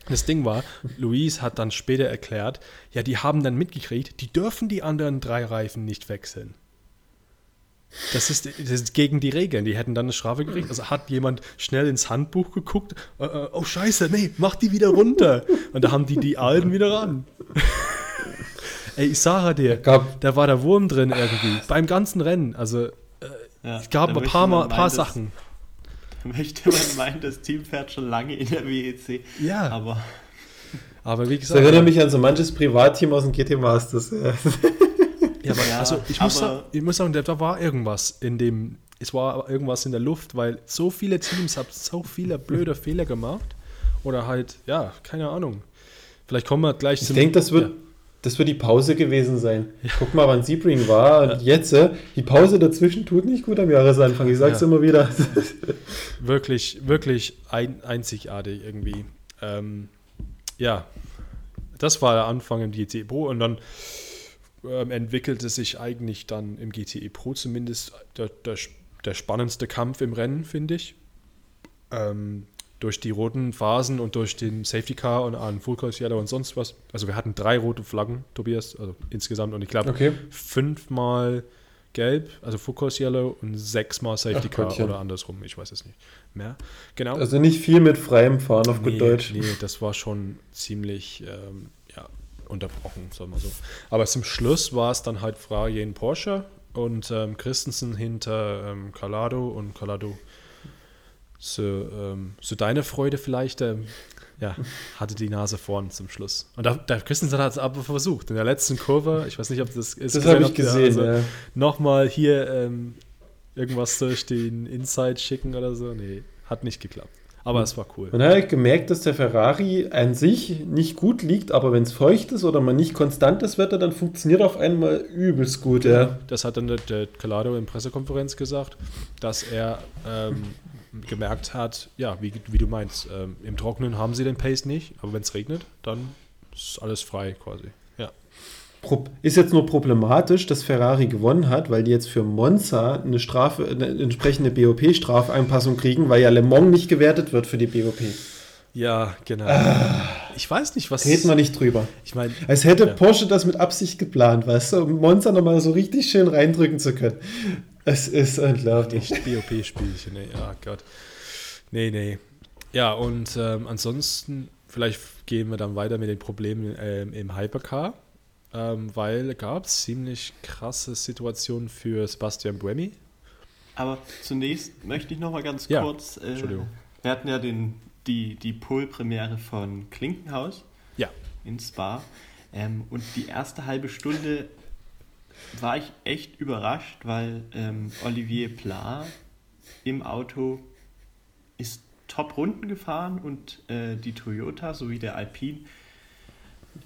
[SPEAKER 1] Das Ding war, Luis hat dann später erklärt, ja, die haben dann mitgekriegt, die dürfen die anderen drei Reifen nicht wechseln. Das ist, das ist, gegen die Regeln. Die hätten dann eine Strafe gekriegt. Also hat jemand schnell ins Handbuch geguckt. Äh, äh, oh Scheiße, nee, mach die wieder runter. Und da haben die die alten wieder ran. [laughs] Ey, ich sage dir, gab, da war der Wurm drin irgendwie. Beim ganzen Rennen. Also äh, ja, es gab ein paar, mal, paar Sachen. [laughs]
[SPEAKER 3] möchte man [laughs] meinen, das Team fährt schon lange in der WEC.
[SPEAKER 1] Ja.
[SPEAKER 3] Aber,
[SPEAKER 2] aber wie gesagt. Das erinnert mich an so manches Privatteam aus dem GT Masters. Ja.
[SPEAKER 1] Ja, aber ja, also ich muss, sagen, ich muss sagen, da war irgendwas in dem, es war irgendwas in der Luft, weil so viele Teams haben so viele blöde Fehler gemacht. Oder halt, ja, keine Ahnung. Vielleicht kommen wir gleich
[SPEAKER 2] ich zum. Ich denke, das wird, ja. Das wird die Pause gewesen sein. Ja. Guck mal, wann Sebring war und jetzt, äh, die Pause dazwischen tut nicht gut am Jahresanfang. Ich sag's ja. immer wieder. [laughs]
[SPEAKER 1] wirklich, wirklich ein, einzigartig irgendwie. Ähm, ja, das war der Anfang im GTE Pro und dann ähm, entwickelte sich eigentlich dann im GTE Pro zumindest der, der, der spannendste Kampf im Rennen, finde ich. Ähm, durch die roten Phasen und durch den Safety Car und an Full Course Yellow und sonst was. Also wir hatten drei rote Flaggen, Tobias, also insgesamt und ich glaube
[SPEAKER 2] okay.
[SPEAKER 1] fünfmal gelb, also Full Course Yellow und sechsmal Safety Ach, Car Gottchen. oder andersrum, ich weiß es nicht mehr. Genau.
[SPEAKER 2] Also nicht viel mit freiem Fahren auf
[SPEAKER 1] nee,
[SPEAKER 2] gut Deutsch.
[SPEAKER 1] Nee, das war schon ziemlich ähm, ja, unterbrochen, sagen wir so. Aber zum Schluss war es dann halt Frage in Porsche und ähm, Christensen hinter ähm, Calado und Calado so, ähm, so deine Freude vielleicht, ähm, ja, hatte die Nase vorn zum Schluss. Und da, der Christensen hat es aber versucht. In der letzten Kurve, ich weiß nicht, ob das
[SPEAKER 2] ist. Das habe ich gesehen, also ja.
[SPEAKER 1] Nochmal hier ähm, irgendwas durch den Inside schicken oder so. Nee, hat nicht geklappt. Aber es war cool.
[SPEAKER 2] Man hat halt gemerkt, dass der Ferrari an sich nicht gut liegt, aber wenn es feucht ist oder man nicht konstantes Wetter, dann funktioniert auf einmal übelst gut. Ja.
[SPEAKER 1] Das hat dann der, der Calado in Pressekonferenz gesagt, dass er ähm, gemerkt hat, ja, wie, wie du meinst, ähm, im Trockenen haben sie den Pace nicht, aber wenn es regnet, dann ist alles frei quasi. Ja.
[SPEAKER 2] Ist jetzt nur problematisch, dass Ferrari gewonnen hat, weil die jetzt für Monza eine Strafe, eine entsprechende BOP-Strafeinpassung kriegen, weil ja Le Mans nicht gewertet wird für die BOP.
[SPEAKER 1] Ja, genau. Ah,
[SPEAKER 2] ich weiß nicht, was. Reden wir nicht drüber.
[SPEAKER 1] Ich meine.
[SPEAKER 2] Als hätte ja. Porsche das mit Absicht geplant, weißt du, um Monza nochmal so richtig schön reindrücken zu können. Es ist unglaublich.
[SPEAKER 1] BOP-Spielchen, ey. Ja, Gott. Nee, nee. Ja, und ähm, ansonsten, vielleicht gehen wir dann weiter mit den Problemen ähm, im Hypercar, ähm, weil gab es ziemlich krasse Situationen für Sebastian Buemi.
[SPEAKER 3] Aber zunächst möchte ich noch mal ganz ja, kurz. Äh, Entschuldigung. Wir hatten ja den, die, die Pole-Premiere von Klinkenhaus
[SPEAKER 1] ja.
[SPEAKER 3] in Spa. Ähm, und die erste halbe Stunde war ich echt überrascht, weil ähm, Olivier Pla im Auto ist Top-Runden gefahren und äh, die Toyota sowie der Alpine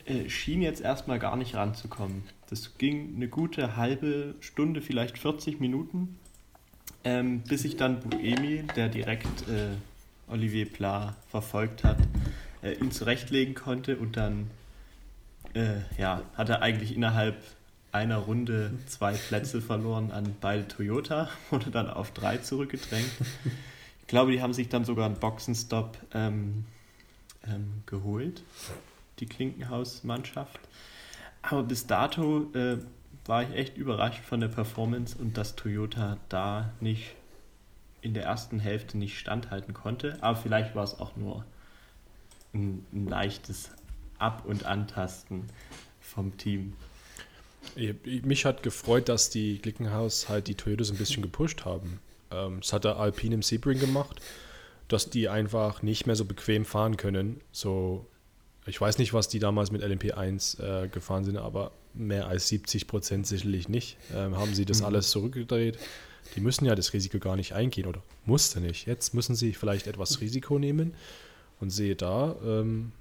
[SPEAKER 3] äh, schien jetzt erstmal gar nicht ranzukommen. Das ging eine gute halbe Stunde, vielleicht 40 Minuten, ähm, bis ich dann Buemi, der direkt äh, Olivier Pla verfolgt hat, äh, ihn zurechtlegen konnte und dann äh, ja, hat er eigentlich innerhalb einer Runde zwei Plätze verloren an beide Toyota, [laughs] wurde dann auf drei zurückgedrängt. Ich glaube, die haben sich dann sogar einen Boxenstopp ähm, ähm, geholt, die Klinkenhaus-Mannschaft. Aber bis dato äh, war ich echt überrascht von der Performance und dass Toyota da nicht in der ersten Hälfte nicht standhalten konnte. Aber vielleicht war es auch nur ein, ein leichtes Ab- und Antasten vom Team.
[SPEAKER 1] Mich hat gefreut, dass die Glickenhaus halt die Toyota so ein bisschen gepusht haben. Ähm, das hat der Alpine im Sebring gemacht, dass die einfach nicht mehr so bequem fahren können. So, ich weiß nicht, was die damals mit LMP1 äh, gefahren sind, aber mehr als 70 Prozent sicherlich nicht. Ähm, haben sie das mhm. alles zurückgedreht. Die müssen ja das Risiko gar nicht eingehen oder musste nicht. Jetzt müssen sie vielleicht etwas Risiko nehmen und sehe da, ähm,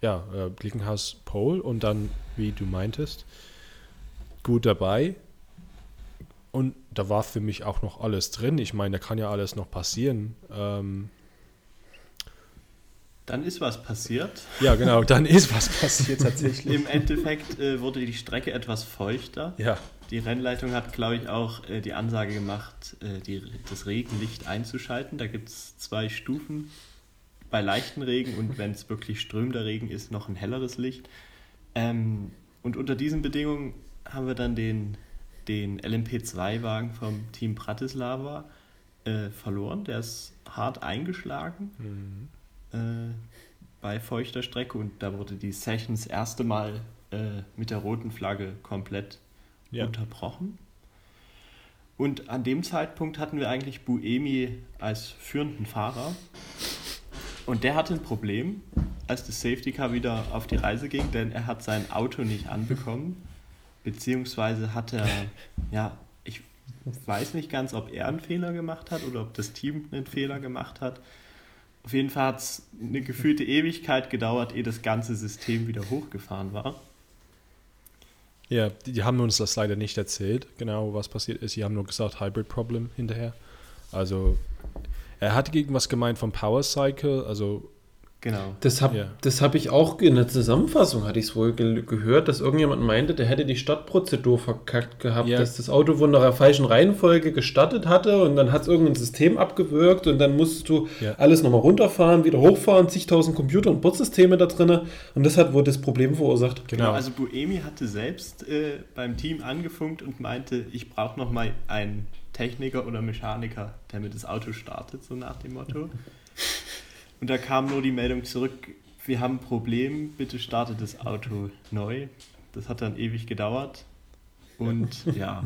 [SPEAKER 1] ja, äh, Glickenhaus Pole und dann, wie du meintest, gut dabei. Und da war für mich auch noch alles drin. Ich meine, da kann ja alles noch passieren. Ähm,
[SPEAKER 3] dann ist was passiert.
[SPEAKER 1] Ja, genau, dann [laughs] ist was passiert tatsächlich.
[SPEAKER 3] Im Endeffekt äh, wurde die Strecke etwas feuchter.
[SPEAKER 1] Ja.
[SPEAKER 3] Die Rennleitung hat, glaube ich, auch äh, die Ansage gemacht, äh, die, das Regenlicht einzuschalten. Da gibt es zwei Stufen. Bei leichten Regen und wenn es wirklich strömender Regen ist, noch ein helleres Licht. Ähm, und unter diesen Bedingungen haben wir dann den, den LMP2-Wagen vom Team Bratislava äh, verloren. Der ist hart eingeschlagen mhm. äh, bei feuchter Strecke und da wurde die Session das erste Mal äh, mit der roten Flagge komplett ja. unterbrochen. Und an dem Zeitpunkt hatten wir eigentlich Buemi als führenden Fahrer. Und der hatte ein Problem, als das Safety Car wieder auf die Reise ging, denn er hat sein Auto nicht anbekommen beziehungsweise hat er, [laughs] ja, ich weiß nicht ganz, ob er einen Fehler gemacht hat oder ob das Team einen Fehler gemacht hat. Auf jeden Fall hat es eine gefühlte Ewigkeit gedauert, ehe das ganze System wieder hochgefahren war.
[SPEAKER 1] Ja, die haben uns das leider nicht erzählt, genau was passiert ist. Sie haben nur gesagt, Hybrid Problem hinterher. Also, er hat irgendwas gemeint vom Power Cycle, also
[SPEAKER 2] Genau. Das habe ja. hab ich auch in der Zusammenfassung, hatte ich es wohl ge gehört, dass irgendjemand meinte, der hätte die Startprozedur verkackt gehabt, ja. dass das Auto von der falschen Reihenfolge gestartet hatte und dann hat es irgendein System abgewürgt und dann musstest du ja. alles nochmal runterfahren, wieder hochfahren, zigtausend Computer und Bordsysteme da drin und das hat wohl das Problem verursacht.
[SPEAKER 3] Genau, genau also Buemi hatte selbst äh, beim Team angefunkt und meinte, ich brauche nochmal einen Techniker oder Mechaniker, der mir das Auto startet, so nach dem Motto. Und da kam nur die Meldung zurück, wir haben ein Problem, bitte startet das Auto neu. Das hat dann ewig gedauert. Und [laughs] ja,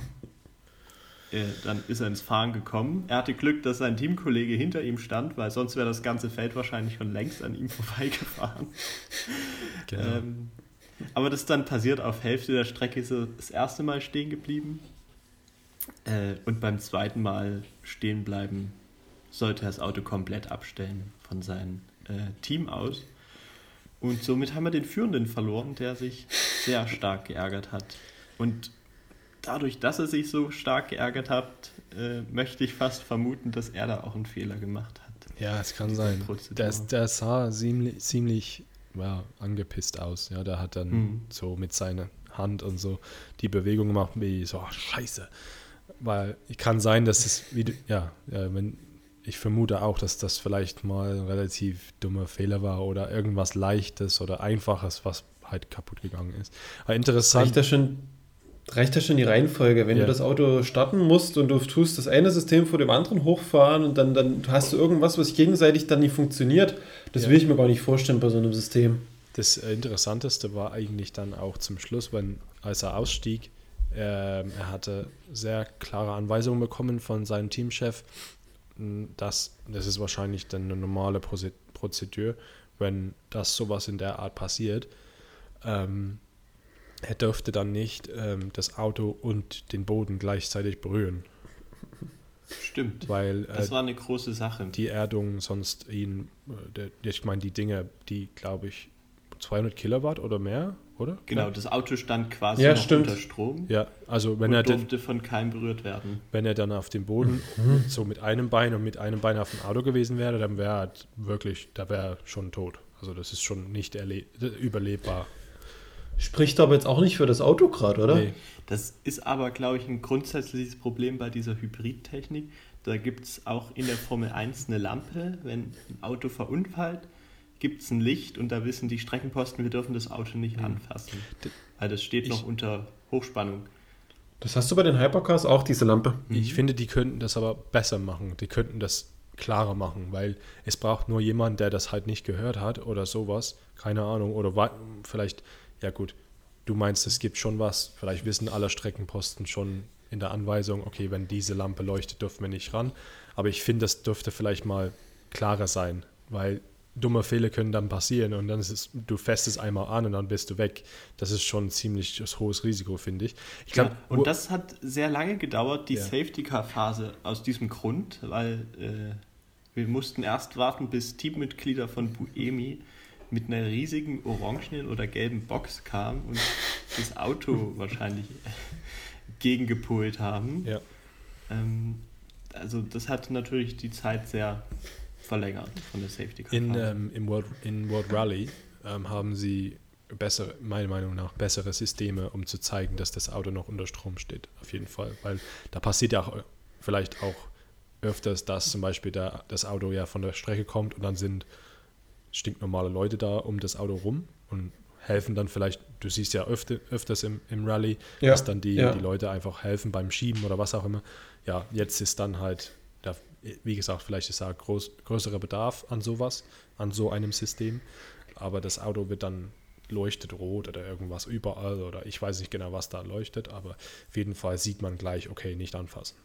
[SPEAKER 3] äh, dann ist er ins Fahren gekommen. Er hatte Glück, dass sein Teamkollege hinter ihm stand, weil sonst wäre das ganze Feld wahrscheinlich schon längst an ihm [laughs] vorbeigefahren. Genau. Ähm, aber das ist dann passiert, auf Hälfte der Strecke ist er das erste Mal stehen geblieben. Äh, und beim zweiten Mal stehen bleiben sollte er das Auto komplett abstellen von seinem äh, Team aus. Und somit haben wir den Führenden verloren, der sich sehr stark geärgert hat. Und dadurch, dass er sich so stark geärgert hat, äh, möchte ich fast vermuten, dass er da auch einen Fehler gemacht hat.
[SPEAKER 1] Ja, es kann sein. Der, der, sah ziemlich, ziemlich ja, angepisst aus. Ja, der hat dann mhm. so mit seiner Hand und so die Bewegung gemacht, wie so, ach, scheiße. Weil kann sein, dass es, wie, ja, ja, wenn ich vermute auch, dass das vielleicht mal ein relativ dummer Fehler war oder irgendwas Leichtes oder Einfaches, was halt kaputt gegangen ist. Aber interessant.
[SPEAKER 2] Reicht das schon, reicht das schon die Reihenfolge? Wenn ja. du das Auto starten musst und du tust das eine System vor dem anderen hochfahren und dann, dann hast du irgendwas, was gegenseitig dann nicht funktioniert, das ja. will ich mir gar nicht vorstellen bei so einem System.
[SPEAKER 1] Das Interessanteste war eigentlich dann auch zum Schluss, wenn, als er ausstieg, äh, er hatte sehr klare Anweisungen bekommen von seinem Teamchef, das, das ist wahrscheinlich dann eine normale Prozedur, wenn das sowas in der Art passiert. Ähm, er dürfte dann nicht ähm, das Auto und den Boden gleichzeitig berühren.
[SPEAKER 3] Stimmt.
[SPEAKER 1] Weil
[SPEAKER 3] das äh, war eine große Sache.
[SPEAKER 1] Die Erdung sonst ihn, äh, der, ich meine, die Dinge, die glaube ich 200 Kilowatt oder mehr oder?
[SPEAKER 3] Genau, das Auto stand quasi
[SPEAKER 2] ja,
[SPEAKER 3] unter Strom.
[SPEAKER 1] Ja, also wenn
[SPEAKER 3] und
[SPEAKER 1] er
[SPEAKER 3] durfte den, von keinem berührt werden.
[SPEAKER 1] Wenn er dann auf dem Boden mhm. so mit einem Bein und mit einem Bein auf dem Auto gewesen wäre, dann wäre er wirklich, da wäre er schon tot. Also das ist schon nicht überlebbar.
[SPEAKER 2] Spricht aber jetzt auch nicht für das Auto gerade, oder? Nee.
[SPEAKER 3] Das ist aber, glaube ich, ein grundsätzliches Problem bei dieser Hybridtechnik. Da gibt es auch in der Formel 1 eine Lampe, wenn ein Auto verunfallt gibt es ein Licht und da wissen die Streckenposten, wir dürfen das Auto nicht mhm. anfassen. Weil das steht ich, noch unter Hochspannung.
[SPEAKER 2] Das hast du bei den Hypercars auch, diese Lampe?
[SPEAKER 1] Ich mhm. finde, die könnten das aber besser machen. Die könnten das klarer machen, weil es braucht nur jemand, der das halt nicht gehört hat oder sowas. Keine Ahnung. Oder vielleicht, ja gut, du meinst, es gibt schon was. Vielleicht wissen alle Streckenposten schon in der Anweisung, okay, wenn diese Lampe leuchtet, dürfen wir nicht ran. Aber ich finde, das dürfte vielleicht mal klarer sein, weil dumme Fehler können dann passieren und dann ist es, du fäst es einmal an und dann bist du weg. Das ist schon ein ziemlich hohes Risiko, finde ich. ich
[SPEAKER 3] glaub, ja, und das hat sehr lange gedauert, die ja. Safety-Car-Phase, aus diesem Grund, weil äh, wir mussten erst warten, bis Teammitglieder von Buemi mit einer riesigen orangenen oder gelben Box kamen und [laughs] das Auto wahrscheinlich gegengepolt haben.
[SPEAKER 1] Ja.
[SPEAKER 3] Ähm, also das hat natürlich die Zeit sehr verlängert von der Safety Car.
[SPEAKER 1] In, ähm, im World, in World Rally ähm, haben sie bessere, meiner Meinung nach, bessere Systeme, um zu zeigen, dass das Auto noch unter Strom steht. Auf jeden Fall. Weil da passiert ja auch vielleicht auch öfters, dass zum Beispiel der, das Auto ja von der Strecke kommt und dann sind stinknormale Leute da um das Auto rum und helfen dann vielleicht, du siehst ja öfter, öfters im, im Rallye, ja, dass dann die, ja. die Leute einfach helfen beim Schieben oder was auch immer. Ja, jetzt ist dann halt wie gesagt, vielleicht ist da groß, größerer Bedarf an sowas, an so einem System. Aber das Auto wird dann leuchtet rot oder irgendwas überall oder ich weiß nicht genau, was da leuchtet, aber auf jeden Fall sieht man gleich, okay, nicht anfassen.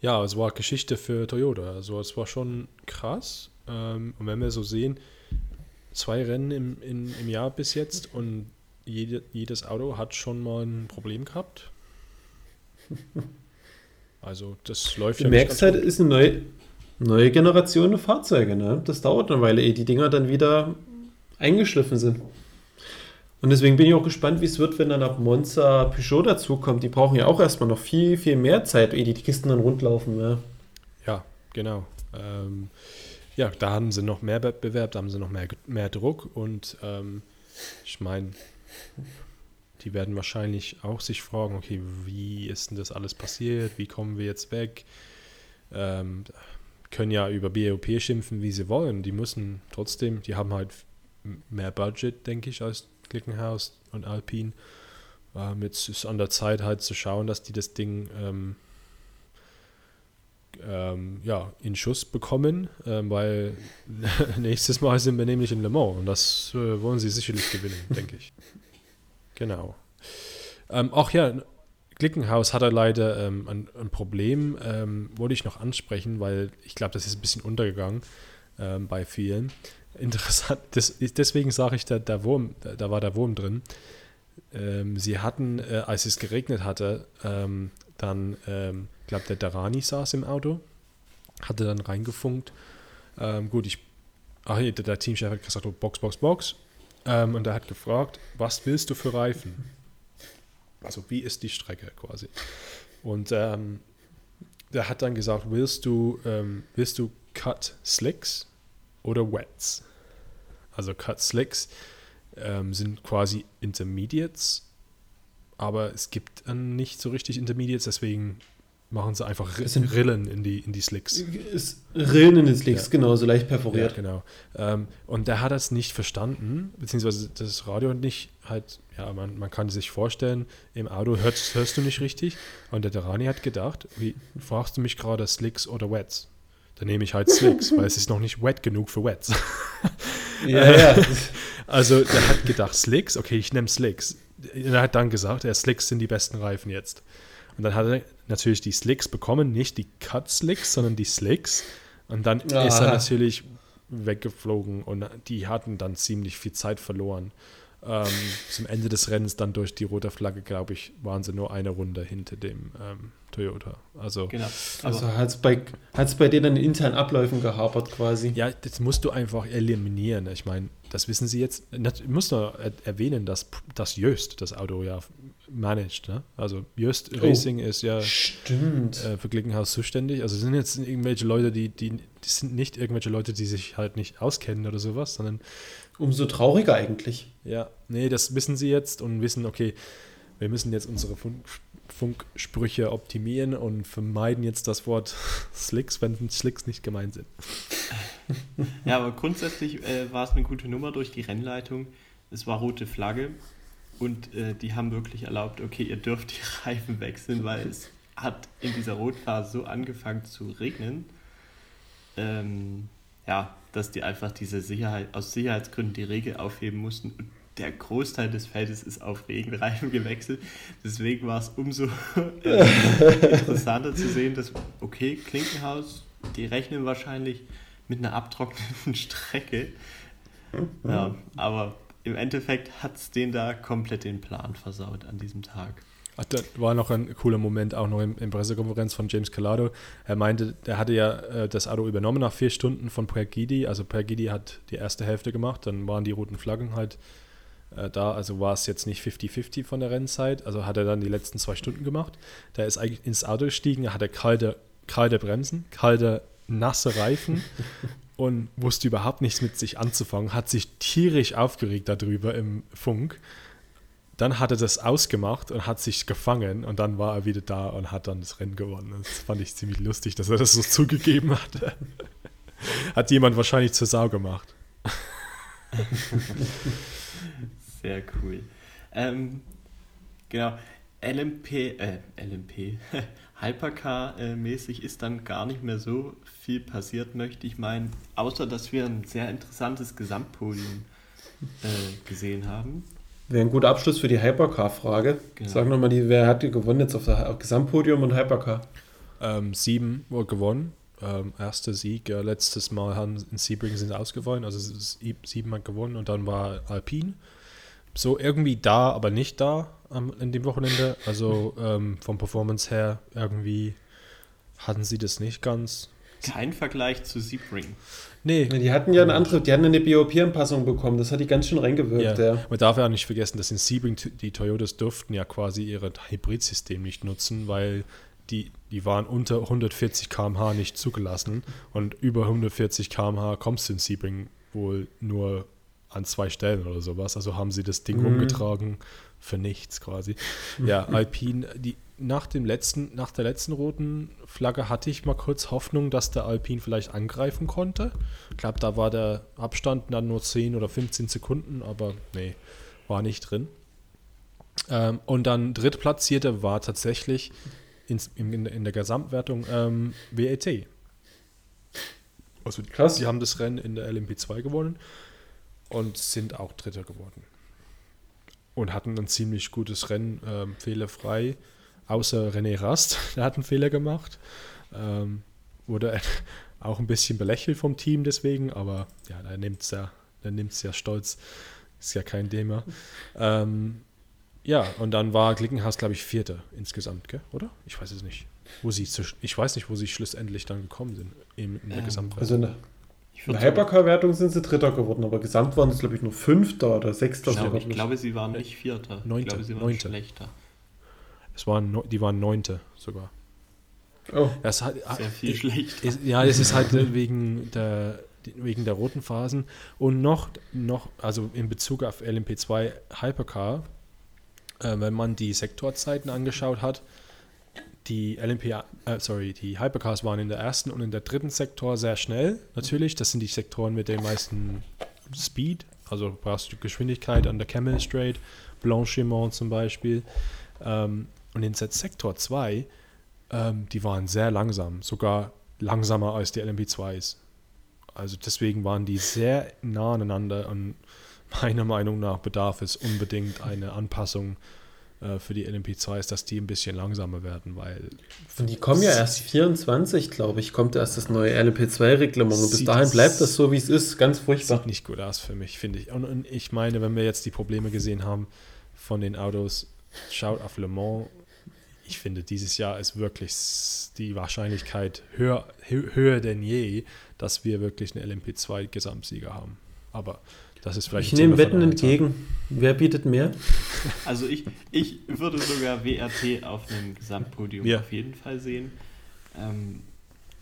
[SPEAKER 1] Ja, es war Geschichte für Toyota. Also es war schon krass. Ähm, und wenn wir so sehen, zwei Rennen im, in, im Jahr bis jetzt und jede, jedes Auto hat schon mal ein Problem gehabt. [laughs] Also das läuft
[SPEAKER 2] du ja merkst halt, ist eine neue, neue Generation Fahrzeuge. Ne? Das dauert eine Weile, ehe die Dinger dann wieder eingeschliffen sind. Und deswegen bin ich auch gespannt, wie es wird, wenn dann ab Monza Peugeot dazukommt. Die brauchen ja auch erstmal noch viel, viel mehr Zeit, ehe die Kisten dann rundlaufen. Ja,
[SPEAKER 1] ja genau. Ähm, ja, da haben sie noch mehr Wettbewerb, da haben sie noch mehr, mehr Druck und ähm, ich meine, die werden wahrscheinlich auch sich fragen, okay, wie ist denn das alles passiert, wie kommen wir jetzt weg? Ähm, können ja über BOP schimpfen, wie sie wollen. Die müssen trotzdem, die haben halt mehr Budget, denke ich, als Klickenhaus und Alpine. Ähm, jetzt ist an der Zeit halt zu schauen, dass die das Ding ähm, ähm, ja, in Schuss bekommen, ähm, weil [laughs] nächstes Mal sind wir nämlich in Le Mans und das äh, wollen sie sicherlich gewinnen, denke ich. [laughs] Genau. Ähm, auch ja, Glickenhaus hatte leider ähm, ein, ein, Problem, ähm, wollte ich noch ansprechen, weil ich glaube, das ist ein bisschen untergegangen ähm, bei vielen. [laughs] Interessant, das, deswegen sage ich, da, der Wurm, da, war der Wurm drin. Ähm, sie hatten, äh, als es geregnet hatte, ähm, dann, ähm, glaube, der Darani saß im Auto, hatte dann reingefunkt. gut, ich, ach, der, der Teamchef hat gesagt, oh, Box, Box, Box. und er hat gefragt, was willst du für Reifen? Also wie ist die Strecke quasi? Und ähm, der hat dann gesagt, willst du, ähm, willst du Cut Slicks oder Wets? Also Cut Slicks ähm, sind quasi Intermediates, aber es gibt nicht so richtig Intermediates, deswegen machen sie einfach Rillen in die, in die Slicks.
[SPEAKER 2] Rillen in die Slicks, ja. genau, so leicht perforiert.
[SPEAKER 1] Ja, genau. Ähm, und der hat das nicht verstanden, beziehungsweise das Radio nicht halt, ja, man, man kann sich vorstellen, im Auto hörst, hörst du nicht richtig. Und der Derani hat gedacht, wie fragst du mich gerade Slicks oder Wets? Dann nehme ich halt Slicks, weil es ist noch nicht wet genug für Wets. [laughs] ja, ja. [laughs] Also der hat gedacht, Slicks, okay, ich nehme Slicks. Er hat dann gesagt, ja, Slicks sind die besten Reifen jetzt. Und dann hat er natürlich die Slicks bekommen, nicht die Cut Slicks, sondern die Slicks. Und dann Aha. ist er natürlich weggeflogen und die hatten dann ziemlich viel Zeit verloren. Ähm, zum Ende des Rennens dann durch die rote Flagge, glaube ich, waren sie nur eine Runde hinter dem ähm, Toyota. Also,
[SPEAKER 2] genau. also hat es bei, bei denen internen Abläufen gehapert quasi.
[SPEAKER 1] Ja, das musst du einfach eliminieren. Ich meine, das wissen sie jetzt. Ich muss noch erwähnen, dass, dass Jöst das Auto ja managt. Ne? Also Jöst oh, Racing ist ja äh, für Glickenhaus zuständig. Also sind jetzt irgendwelche Leute, die, die, die sind nicht irgendwelche Leute, die sich halt nicht auskennen oder sowas, sondern
[SPEAKER 2] Umso trauriger eigentlich.
[SPEAKER 1] Ja, nee, das wissen sie jetzt und wissen, okay, wir müssen jetzt unsere Funk Funksprüche optimieren und vermeiden jetzt das Wort [laughs] Slicks, wenn Slicks nicht gemeint sind.
[SPEAKER 3] Ja, aber grundsätzlich äh, war es eine gute Nummer durch die Rennleitung. Es war rote Flagge und äh, die haben wirklich erlaubt, okay, ihr dürft die [laughs] Reifen wechseln, weil es hat in dieser Rotphase so angefangen zu regnen. Ähm, ja, dass die einfach diese Sicherheit, aus Sicherheitsgründen die Regel aufheben mussten. Und der Großteil des Feldes ist auf Regenreifen [laughs] gewechselt. Deswegen war es umso [laughs] äh, interessanter zu sehen, dass, okay, Klinkenhaus, die rechnen wahrscheinlich mit einer abtrocknenden Strecke. Ja, aber im Endeffekt hat es den da komplett den Plan versaut an diesem Tag.
[SPEAKER 1] Ach, da war noch ein cooler Moment auch noch in, in Pressekonferenz von James Calado. Er meinte, er hatte ja äh, das Auto übernommen nach vier Stunden von Pergidi. Also Pergidi hat die erste Hälfte gemacht, dann waren die roten Flaggen halt äh, da. Also war es jetzt nicht 50-50 von der Rennzeit. Also hat er dann die letzten zwei Stunden gemacht. Da ist eigentlich ins Auto gestiegen, hatte kalte, kalte Bremsen, kalte, nasse Reifen [laughs] und wusste überhaupt nichts mit sich anzufangen, hat sich tierisch aufgeregt darüber im Funk dann hat er das ausgemacht und hat sich gefangen und dann war er wieder da und hat dann das Rennen gewonnen. Das fand ich ziemlich lustig, dass er das so [laughs] zugegeben hat. [laughs] hat jemand wahrscheinlich zur Sau gemacht. [laughs]
[SPEAKER 3] Sehr cool. Ähm, genau, LMP, äh, LMP, Hypercar-mäßig ist dann gar nicht mehr so viel passiert, möchte ich meinen, außer dass wir ein sehr interessantes Gesamtpodium äh, gesehen haben.
[SPEAKER 2] Wäre ein guter Abschluss für die Hypercar-Frage. Genau. Sag nochmal, wer hat die gewonnen jetzt auf der Gesamtpodium und Hypercar?
[SPEAKER 1] Ähm, sieben wurde gewonnen. Ähm, erster Sieg, ja, letztes Mal haben in Sebring sind ausgefallen, also sieben hat gewonnen und dann war Alpine. So irgendwie da, aber nicht da am, in dem Wochenende. Also ähm, vom Performance her irgendwie hatten sie das nicht ganz.
[SPEAKER 3] Kein Vergleich zu Sebring.
[SPEAKER 2] Nee. Die hatten ja eine andere, die hatten eine BOP-Anpassung bekommen, das hat die ganz schön reingewirkt. Ja.
[SPEAKER 1] ja. Man darf ja auch nicht vergessen, dass in Sebring die Toyotas durften ja quasi ihr Hybridsystem nicht nutzen, weil die, die waren unter 140 km/h nicht zugelassen und über 140 km/h kommst du in Sebring wohl nur an zwei Stellen oder sowas. Also haben sie das Ding mhm. umgetragen für nichts quasi. Ja, Alpine, die, nach, dem letzten, nach der letzten roten Flagge hatte ich mal kurz Hoffnung, dass der Alpine vielleicht angreifen konnte. Ich glaube, da war der Abstand dann nur 10 oder 15 Sekunden, aber nee, war nicht drin. Ähm, und dann drittplatzierte war tatsächlich in, in, in der Gesamtwertung ähm, WET. Also Krass. Die haben das Rennen in der LMP2 gewonnen und sind auch Dritter geworden. Und hatten ein ziemlich gutes Rennen, ähm, fehlerfrei, außer René Rast, [laughs] der hat einen Fehler gemacht. Ähm, wurde [laughs] auch ein bisschen belächelt vom Team deswegen, aber ja, der nimmt es ja, der nimmt's ja stolz. Ist ja kein Thema. Ähm, ja, und dann war Glickenhaus, glaube ich, Vierter insgesamt, gell? oder? Ich weiß es nicht. Wo sie ich weiß nicht, wo sie schlussendlich dann gekommen sind in, in der ähm, Gesamtwertung. Also in der,
[SPEAKER 2] Hypercar-Wertung sind sie Dritter geworden, aber gesamt waren es, glaube ich, nur Fünfter oder Sechster.
[SPEAKER 3] Ich, glaube, ich glaube, sie waren nicht Vierter.
[SPEAKER 1] Neunte. Ich glaube, sie waren Neunte. schlechter. Es waren, die waren Neunte sogar.
[SPEAKER 3] Oh. Das hat, Sehr viel
[SPEAKER 1] ist,
[SPEAKER 3] schlechter.
[SPEAKER 1] Ist, ja, es ist halt wegen der, wegen der roten Phasen. Und noch, noch, also in Bezug auf LMP2 Hypercar, äh, wenn man die Sektorzeiten angeschaut hat, die LMP, äh, sorry, die Hypercars waren in der ersten und in der dritten Sektor sehr schnell, natürlich. Das sind die Sektoren mit dem meisten Speed, also brauchst du Geschwindigkeit an der Camel Straight, Blanchiment zum Beispiel. Ähm, und in Sektor 2, ähm, die waren sehr langsam, sogar langsamer als die LMP2s. Also deswegen waren die sehr nah aneinander und meiner Meinung nach bedarf es unbedingt eine Anpassung äh, für die LMP2s, dass die ein bisschen langsamer werden, weil.
[SPEAKER 2] Und die kommen ja erst 24, glaube ich, kommt erst das neue LMP2-Reglement. Und bis dahin bleibt das so, wie es ist. Ganz furchtbar.
[SPEAKER 1] Sieht nicht gut aus für mich, finde ich. Und, und ich meine, wenn wir jetzt die Probleme gesehen haben von den Autos, schaut auf Le Mans. Ich finde, dieses Jahr ist wirklich die Wahrscheinlichkeit höher, höher denn je, dass wir wirklich einen LMP2-Gesamtsieger haben. Aber das ist vielleicht
[SPEAKER 2] ich nehme Wetten entgegen. Wer bietet mehr?
[SPEAKER 3] Also ich, ich würde sogar WRT auf einem Gesamtpodium ja. auf jeden Fall sehen. Ähm,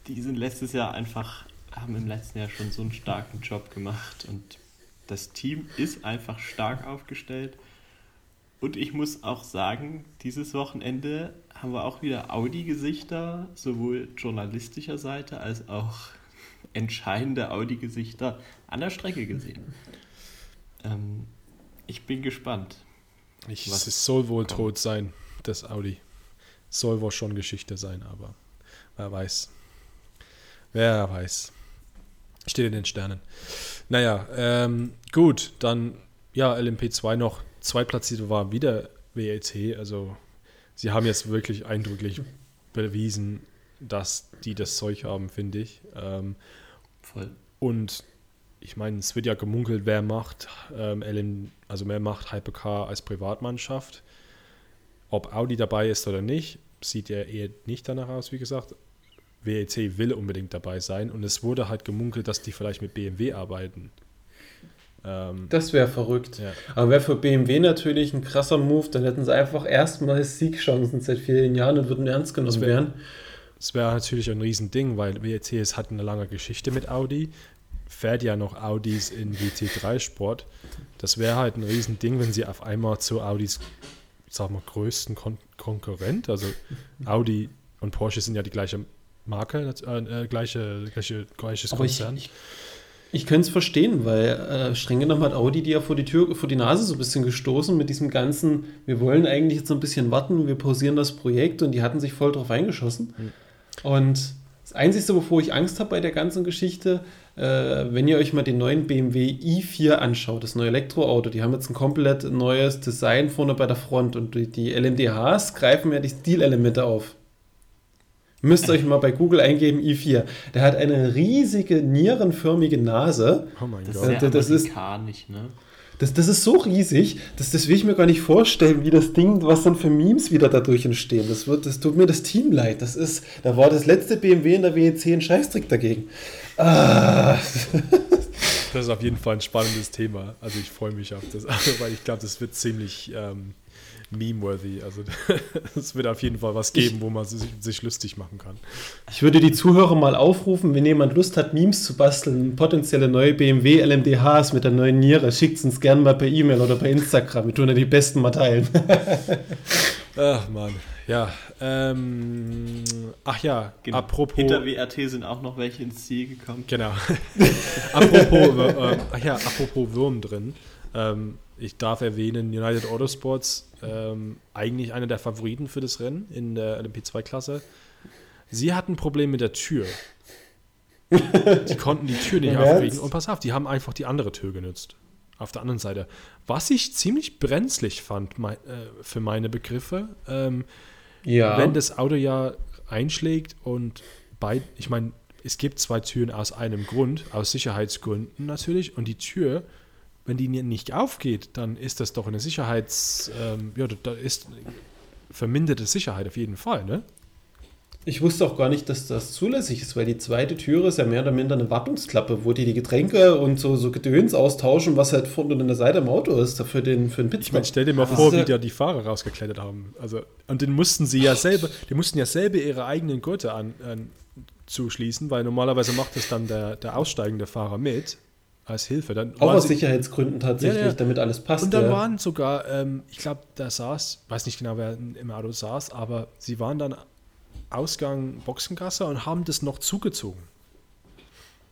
[SPEAKER 3] die sind letztes Jahr einfach, haben im letzten Jahr schon so einen starken Job gemacht und das Team ist einfach stark aufgestellt. Und ich muss auch sagen, dieses Wochenende haben wir auch wieder Audi-Gesichter, sowohl journalistischer Seite als auch [laughs] entscheidende Audi-Gesichter an der Strecke gesehen. Ähm, ich bin gespannt.
[SPEAKER 1] Ich, was es soll wohl kommt. tot sein, das Audi. Soll wohl schon Geschichte sein, aber wer weiß. Wer weiß. Steht in den Sternen. Naja, ähm, gut, dann ja, LMP2 noch. Zweitplatzierte war wieder WLT. Also sie haben jetzt wirklich eindrücklich bewiesen, dass die das Zeug haben, finde ich. Ähm,
[SPEAKER 3] Voll.
[SPEAKER 1] Und ich meine, es wird ja gemunkelt, wer macht ähm, LM, also wer macht Hypercar als Privatmannschaft. Ob Audi dabei ist oder nicht, sieht ja eher nicht danach aus, wie gesagt. WEC will unbedingt dabei sein und es wurde halt gemunkelt, dass die vielleicht mit BMW arbeiten.
[SPEAKER 2] Ähm, das wäre verrückt. Ja. Aber wäre für BMW natürlich ein krasser Move, dann hätten sie einfach erstmal Siegchancen seit vielen Jahren und würden ernst genommen werden.
[SPEAKER 1] Das wäre natürlich ein Riesending, weil WEC hat eine lange Geschichte mit Audi fährt ja noch Audis in GT3 Sport. Das wäre halt ein Riesending, wenn sie auf einmal zu Audis, sag mal, größten Kon Konkurrent, also Audi und Porsche sind ja die gleiche Marke, äh, gleiche, gleiche, gleiches
[SPEAKER 2] Aber Konzern. Ich, ich, ich könnte es verstehen, weil äh, streng genommen hat Audi die ja vor die Tür, vor die Nase so ein bisschen gestoßen mit diesem ganzen, wir wollen eigentlich jetzt so ein bisschen warten, wir pausieren das Projekt und die hatten sich voll drauf eingeschossen. Mhm. Und das Einzige, wovor ich Angst habe bei der ganzen Geschichte, äh, wenn ihr euch mal den neuen BMW i4 anschaut, das neue Elektroauto, die haben jetzt ein komplett neues Design vorne bei der Front und die, die LMDHs greifen ja die Stilelemente auf. Müsst ihr euch mal bei Google eingeben, i4. Der hat eine riesige nierenförmige Nase.
[SPEAKER 3] Oh mein das Gott. Ist das ist ne?
[SPEAKER 2] Das, das ist so riesig, das, das will ich mir gar nicht vorstellen, wie das Ding, was dann für Memes wieder dadurch entstehen. Das, wird, das tut mir das Team leid. Das ist, da war das letzte BMW in der WEC ein Scheißtrick dagegen. Ah.
[SPEAKER 1] Das ist auf jeden Fall ein spannendes Thema. Also ich freue mich auf das, [laughs] weil ich glaube, das wird ziemlich, ähm, meme-worthy. Also [laughs] es wird auf jeden Fall was geben, wo man sich, sich, lustig machen kann.
[SPEAKER 2] Ich würde die Zuhörer mal aufrufen, wenn jemand Lust hat, Memes zu basteln, potenzielle neue BMW LMDHs mit der neuen Niere, schickt es uns gerne mal per E-Mail oder per Instagram. Wir tun ja die besten mal teilen. [laughs]
[SPEAKER 1] Ach man, ja. Ähm, ach ja,
[SPEAKER 3] genau. apropos. Hinter WRT sind auch noch welche ins Ziel gekommen.
[SPEAKER 1] Genau. [laughs] apropos, äh, ach ja, apropos Würm drin. Ähm, ich darf erwähnen, United Autosports, ähm, eigentlich einer der Favoriten für das Rennen in der LMP2-Klasse. Sie hatten ein Problem mit der Tür. die konnten die Tür [laughs] nicht aufkriegen. Und pass auf, die haben einfach die andere Tür genutzt. Auf der anderen Seite. Was ich ziemlich brenzlig fand mein, äh, für meine Begriffe, ähm, ja. wenn das Auto ja einschlägt und bei, ich meine, es gibt zwei Türen aus einem Grund, aus Sicherheitsgründen natürlich, und die Tür wenn die nicht aufgeht, dann ist das doch eine Sicherheits, ähm, ja, da ist verminderte Sicherheit auf jeden Fall, ne?
[SPEAKER 2] Ich wusste auch gar nicht, dass das zulässig ist, weil die zweite Türe ist ja mehr oder minder eine Wartungsklappe, wo die die Getränke und so, so Gedöns austauschen, was halt vorne an der Seite im Auto ist, für den, für den
[SPEAKER 1] Pitzmann. Ich meine, stell dir mal vor, wie da die Fahrer rausgeklettert haben. Also, und den mussten sie ja selber, die mussten ja selber ihre eigenen Gurte an, an zuschließen, weil normalerweise macht das dann der, der aussteigende Fahrer mit als Hilfe. Dann
[SPEAKER 2] Auch aus Sicherheitsgründen tatsächlich, ja, ja. damit alles passt.
[SPEAKER 1] Und dann ja. waren sogar, ähm, ich glaube, da saß, weiß nicht genau, wer im Auto saß, aber sie waren dann Ausgang Boxengasse und haben das noch zugezogen.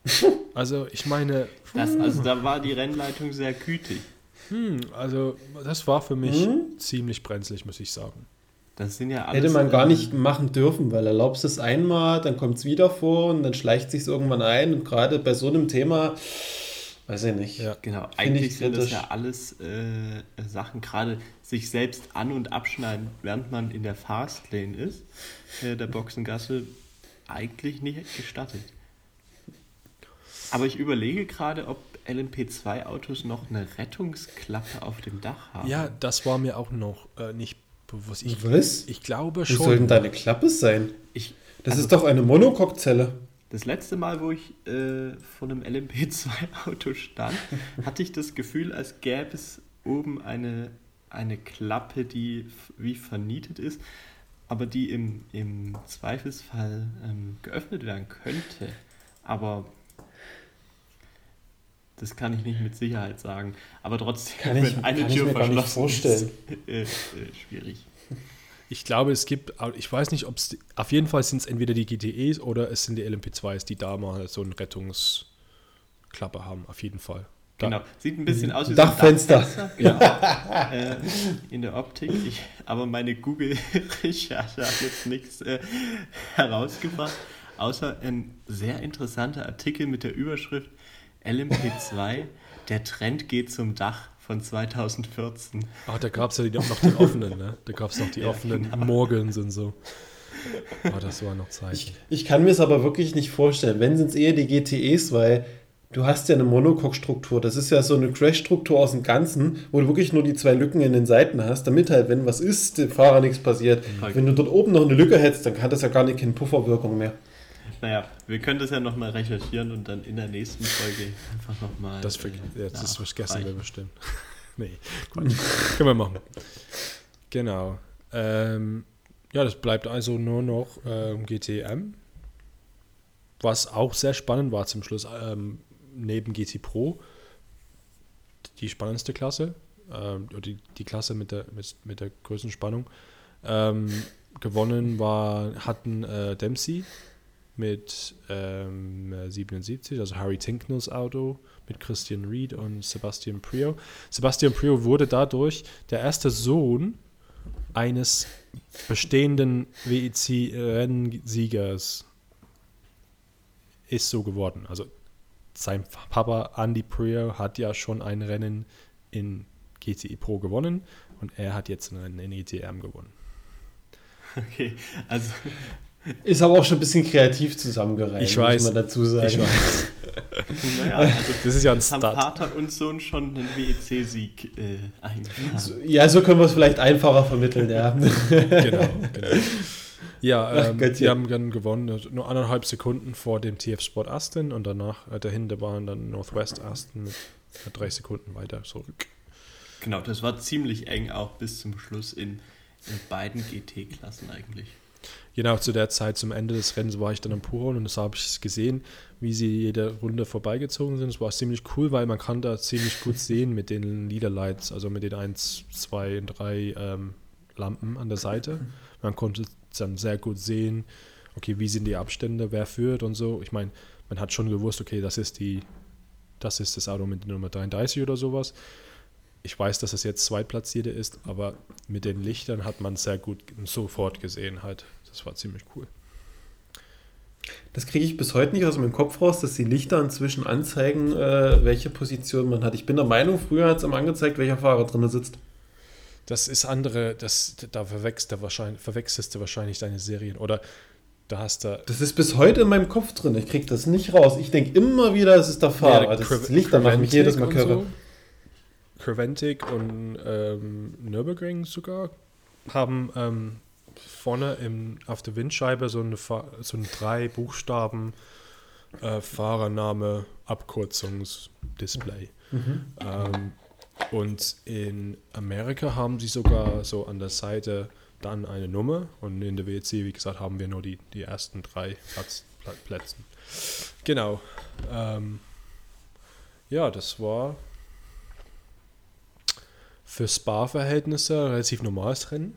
[SPEAKER 1] [laughs] also ich meine.
[SPEAKER 3] Das, also da war die Rennleitung sehr gütig.
[SPEAKER 1] Hm, also das war für mich hm? ziemlich brenzlig, muss ich sagen.
[SPEAKER 2] Das sind ja alles, Hätte man gar nicht machen dürfen, weil erlaubst es einmal, dann kommt es wieder vor und dann schleicht sich irgendwann ein. Und gerade bei so einem Thema Weiß ich nicht.
[SPEAKER 3] Ja. Genau, eigentlich sind das ja alles äh, Sachen, gerade sich selbst an- und abschneiden, während man in der Fastlane ist, äh, der Boxengasse, eigentlich nicht gestattet. Aber ich überlege gerade, ob LMP2-Autos noch eine Rettungsklappe auf dem Dach haben.
[SPEAKER 1] Ja, das war mir auch noch äh, nicht bewusst.
[SPEAKER 2] Ich, Was?
[SPEAKER 1] Ich glaube
[SPEAKER 2] Wo
[SPEAKER 1] schon.
[SPEAKER 2] Wo soll denn deine Klappe sein? Ich, das also, ist doch eine Monocoque-Zelle.
[SPEAKER 3] Das letzte Mal, wo ich äh, vor einem LMP2-Auto stand, [laughs] hatte ich das Gefühl, als gäbe es oben eine, eine Klappe, die wie vernietet ist, aber die im, im Zweifelsfall ähm, geöffnet werden könnte. Aber das kann ich nicht mit Sicherheit sagen. Aber trotzdem,
[SPEAKER 2] kann ich, wenn eine kann Tür ich mir verschlossen [laughs] vorstellen. ist, äh,
[SPEAKER 1] äh, schwierig. [laughs] Ich glaube, es gibt, ich weiß nicht, ob es, auf jeden Fall sind es entweder die GTEs oder es sind die LMP2s, die da mal so eine Rettungsklappe haben, auf jeden Fall.
[SPEAKER 3] Da. Genau, sieht ein bisschen aus wie
[SPEAKER 2] Dachfenster.
[SPEAKER 3] so ein Dachfenster. Genau. [laughs] äh, in der Optik. Ich, aber meine Google-Recherche [laughs] hat jetzt nichts äh, herausgebracht, außer ein sehr interessanter Artikel mit der Überschrift LMP2, der Trend geht zum Dach von 2014.
[SPEAKER 1] Ach, da gab es ja noch die offenen, ne? Da gab es noch die ja, offenen genau. Morgens und so. Oh, das war noch Zeit.
[SPEAKER 2] Ich, ich kann mir es aber wirklich nicht vorstellen. Wenn sind es eher die GTEs, weil du hast ja eine Monocoque-Struktur. Das ist ja so eine Crash-Struktur aus dem Ganzen, wo du wirklich nur die zwei Lücken in den Seiten hast, damit halt, wenn was ist, dem Fahrer nichts passiert. Mhm. Wenn du dort oben noch eine Lücke hättest, dann hat das ja gar nicht keine Pufferwirkung mehr.
[SPEAKER 3] Naja, wir können das ja nochmal recherchieren und dann in der nächsten Folge einfach nochmal.
[SPEAKER 1] Das, äh, ja, das vergessen wir bestimmt. [laughs] nee, Quatsch. können wir machen. Genau. Ähm, ja, das bleibt also nur noch ähm, GTM. Was auch sehr spannend war zum Schluss, ähm, neben GT Pro, die spannendste Klasse, ähm, oder die, die Klasse mit der, mit, mit der größten Spannung. Ähm, gewonnen war, hatten äh, Dempsey mit ähm, 77, also Harry Tinknells Auto mit Christian Reed und Sebastian Prio. Sebastian Prio wurde dadurch der erste Sohn eines bestehenden WEC-Rennsiegers. Ist so geworden. Also sein Papa Andy Prio hat ja schon ein Rennen in GTI Pro gewonnen und er hat jetzt ein Rennen in ETM gewonnen.
[SPEAKER 3] Okay, also
[SPEAKER 2] ist aber auch schon ein bisschen kreativ zusammengereimt,
[SPEAKER 1] ich weiß,
[SPEAKER 2] muss man dazu sagen. Ich weiß.
[SPEAKER 3] naja, [laughs] also das ist ja ein Start. Haben Vater und Sohn schon einen WEC-Sieg äh, eingefahren.
[SPEAKER 2] Ja, so können wir es vielleicht einfacher vermitteln, ja. [laughs] genau,
[SPEAKER 1] genau. Ja, ähm, Gott, die ja. haben dann gewonnen, also nur anderthalb Sekunden vor dem TF Sport Aston und danach äh, dahinter waren dann Northwest Aston mit drei Sekunden weiter zurück.
[SPEAKER 3] Genau, das war ziemlich eng auch bis zum Schluss in, in beiden GT-Klassen eigentlich.
[SPEAKER 1] Genau, zu der Zeit, zum Ende des Rennens, war ich dann am Puron und das habe ich gesehen, wie sie jede Runde vorbeigezogen sind. Es war ziemlich cool, weil man kann da ziemlich gut sehen mit den Leaderlights, also mit den 1, 2 und 3 ähm, Lampen an der Seite. Man konnte dann sehr gut sehen, okay, wie sind die Abstände, wer führt und so. Ich meine, man hat schon gewusst, okay, das ist die, das ist das Auto mit der Nummer 33 oder sowas. Ich weiß, dass es jetzt Zweitplatzierte ist, aber mit den Lichtern hat man sehr gut sofort gesehen halt. Das war ziemlich cool.
[SPEAKER 2] Das kriege ich bis heute nicht aus meinem Kopf raus, dass die Lichter inzwischen anzeigen, äh, welche Position man hat. Ich bin der Meinung, früher hat es immer angezeigt, welcher Fahrer drin sitzt.
[SPEAKER 1] Das ist andere, das, da verwechselst du wahrscheinlich, verwechselst du wahrscheinlich deine Serien. Oder da hast du.
[SPEAKER 2] Das ist bis heute in meinem Kopf drin. Ich kriege das nicht raus. Ich denke immer wieder, es ist der Fahrer. Ja, das Lichter macht mich jedes Mal körre. So.
[SPEAKER 1] Creventic und ähm, Nürburgring sogar haben ähm, vorne im, auf der Windscheibe so, eine, so ein drei Buchstaben äh, Fahrername Abkürzungsdisplay. Mhm. Ähm, und in Amerika haben sie sogar so an der Seite dann eine Nummer und in der WC, wie gesagt, haben wir nur die, die ersten drei Platz, Plätzen. Genau. Ähm, ja, das war für Spa-Verhältnisse relativ normales Rennen.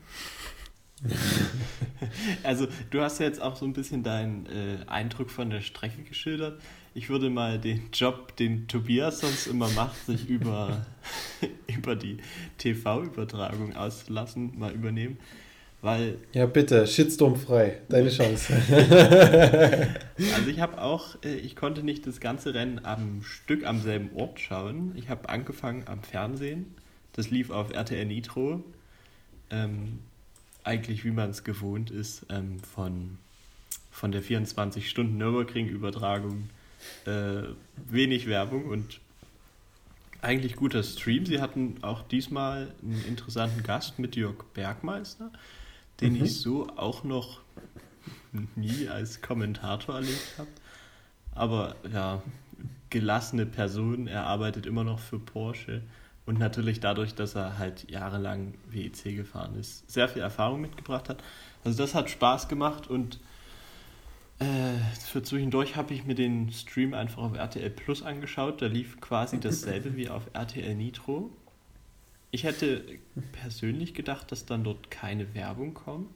[SPEAKER 1] [laughs]
[SPEAKER 3] Also du hast ja jetzt auch so ein bisschen deinen äh, Eindruck von der Strecke geschildert. Ich würde mal den Job, den Tobias sonst immer macht, sich [laughs] über, [laughs] über die TV-Übertragung auszulassen, mal übernehmen. Weil,
[SPEAKER 2] ja, bitte, Shitstorm frei, deine Chance.
[SPEAKER 3] also ich habe auch, äh, ich konnte nicht das ganze Rennen am Stück am selben Ort schauen. Ich habe angefangen am Fernsehen. Das lief auf RTL Nitro. Ähm, eigentlich wie man es gewohnt ist, ähm, von, von der 24-Stunden-Nürburgring-Übertragung. Äh, wenig Werbung und eigentlich guter Stream. Sie hatten auch diesmal einen interessanten Gast mit Jörg Bergmeister, den mhm. ich so auch noch nie als Kommentator erlebt habe. Aber ja, gelassene Person, er arbeitet immer noch für Porsche und natürlich dadurch, dass er halt jahrelang WEC gefahren ist, sehr viel Erfahrung mitgebracht hat. Also das hat Spaß gemacht und äh, für zwischendurch habe ich mir den Stream einfach auf RTL Plus angeschaut. Da lief quasi dasselbe wie auf RTL Nitro. Ich hätte persönlich gedacht, dass dann dort keine Werbung kommt.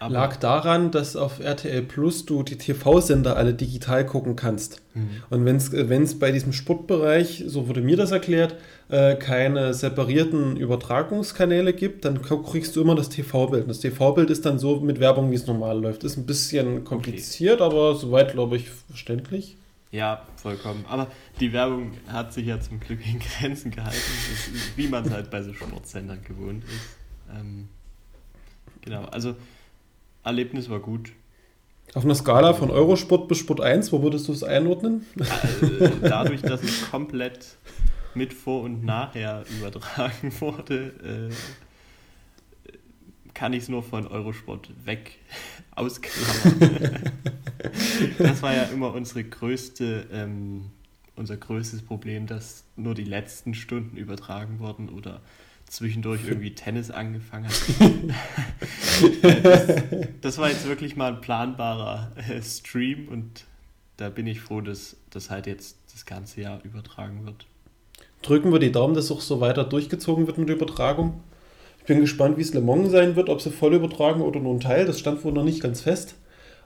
[SPEAKER 2] Aber Lag daran, dass auf RTL Plus du die TV-Sender alle digital gucken kannst. Mhm. Und wenn es bei diesem Sportbereich, so wurde mir das erklärt, äh, keine separierten Übertragungskanäle gibt, dann kriegst du immer das TV-Bild. Das TV-Bild ist dann so mit Werbung, wie es normal läuft. Ist ein bisschen kompliziert, okay. aber soweit, glaube ich, verständlich.
[SPEAKER 3] Ja, vollkommen. Aber die Werbung hat sich ja zum Glück in Grenzen gehalten, wie man es halt bei so Sportsendern gewohnt ist. Ähm, genau, also Erlebnis war gut.
[SPEAKER 2] Auf einer Skala von Eurosport bis Sport 1, wo würdest du es einordnen?
[SPEAKER 3] Äh, [laughs] dadurch, dass es komplett mit Vor- und Nachher übertragen wurde, äh, kann ich es nur von Eurosport weg [laughs] ausklammern. [laughs] das war ja immer unsere größte, ähm, unser größtes Problem, dass nur die letzten Stunden übertragen wurden oder zwischendurch [laughs] irgendwie Tennis angefangen hat. [laughs] das, das, war jetzt wirklich mal ein planbarer äh, Stream und da bin ich froh, dass das halt jetzt das ganze Jahr übertragen wird.
[SPEAKER 2] Drücken wir die Daumen, dass auch so weiter durchgezogen wird mit der Übertragung. Ich bin gespannt, wie es Le Mans sein wird, ob sie voll übertragen oder nur ein Teil. Das stand wohl noch nicht ganz fest.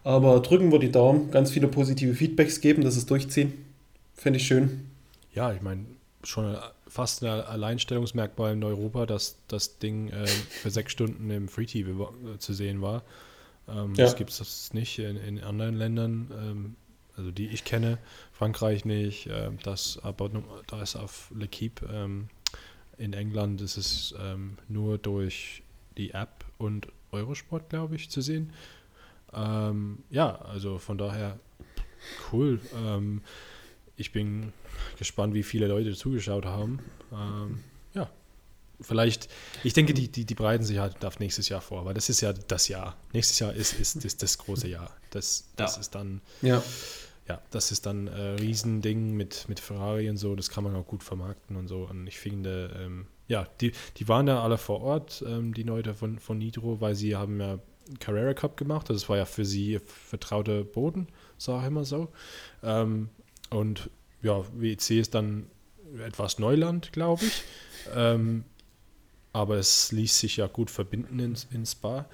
[SPEAKER 2] Aber drücken wir die Daumen, ganz viele positive Feedbacks geben, dass es durchziehen. Fände ich schön.
[SPEAKER 1] Ja, ich meine, schon fast ein Alleinstellungsmerkmal in Europa, dass das Ding äh, für sechs Stunden im Free TV äh, zu sehen war. Ähm, ja. Das gibt es nicht in, in, anderen Ländern, ähm, also die ich kenne. Frankreich nicht, äh, das, aber da ist auf L'Equipe ähm, in England ist es ähm, nur durch die App und Eurosport, glaube ich, zu sehen. Ähm, ja, also von daher cool. Ähm, ich bin gespannt, wie viele Leute zugeschaut haben. Ähm, ja, vielleicht, ich denke, die, die, die bereiten sich halt auf nächstes Jahr vor, weil das ist ja das Jahr. Nächstes Jahr ist, ist, ist das große Jahr. Das, das ja. ist dann.
[SPEAKER 2] Ja.
[SPEAKER 1] ja, das ist dann ein Riesending mit, mit Ferrari und so, das kann man auch gut vermarkten und so. Und ich finde, ähm, ja, die, die waren da alle vor Ort, ähm, die Leute von, von Nitro, weil sie haben ja Carrera Cup gemacht. Das war ja für sie vertrauter Boden, sage ich immer so. Ähm, und ja, WEC ist dann etwas Neuland, glaube ich. Ähm, aber es ließ sich ja gut verbinden in, in Spa.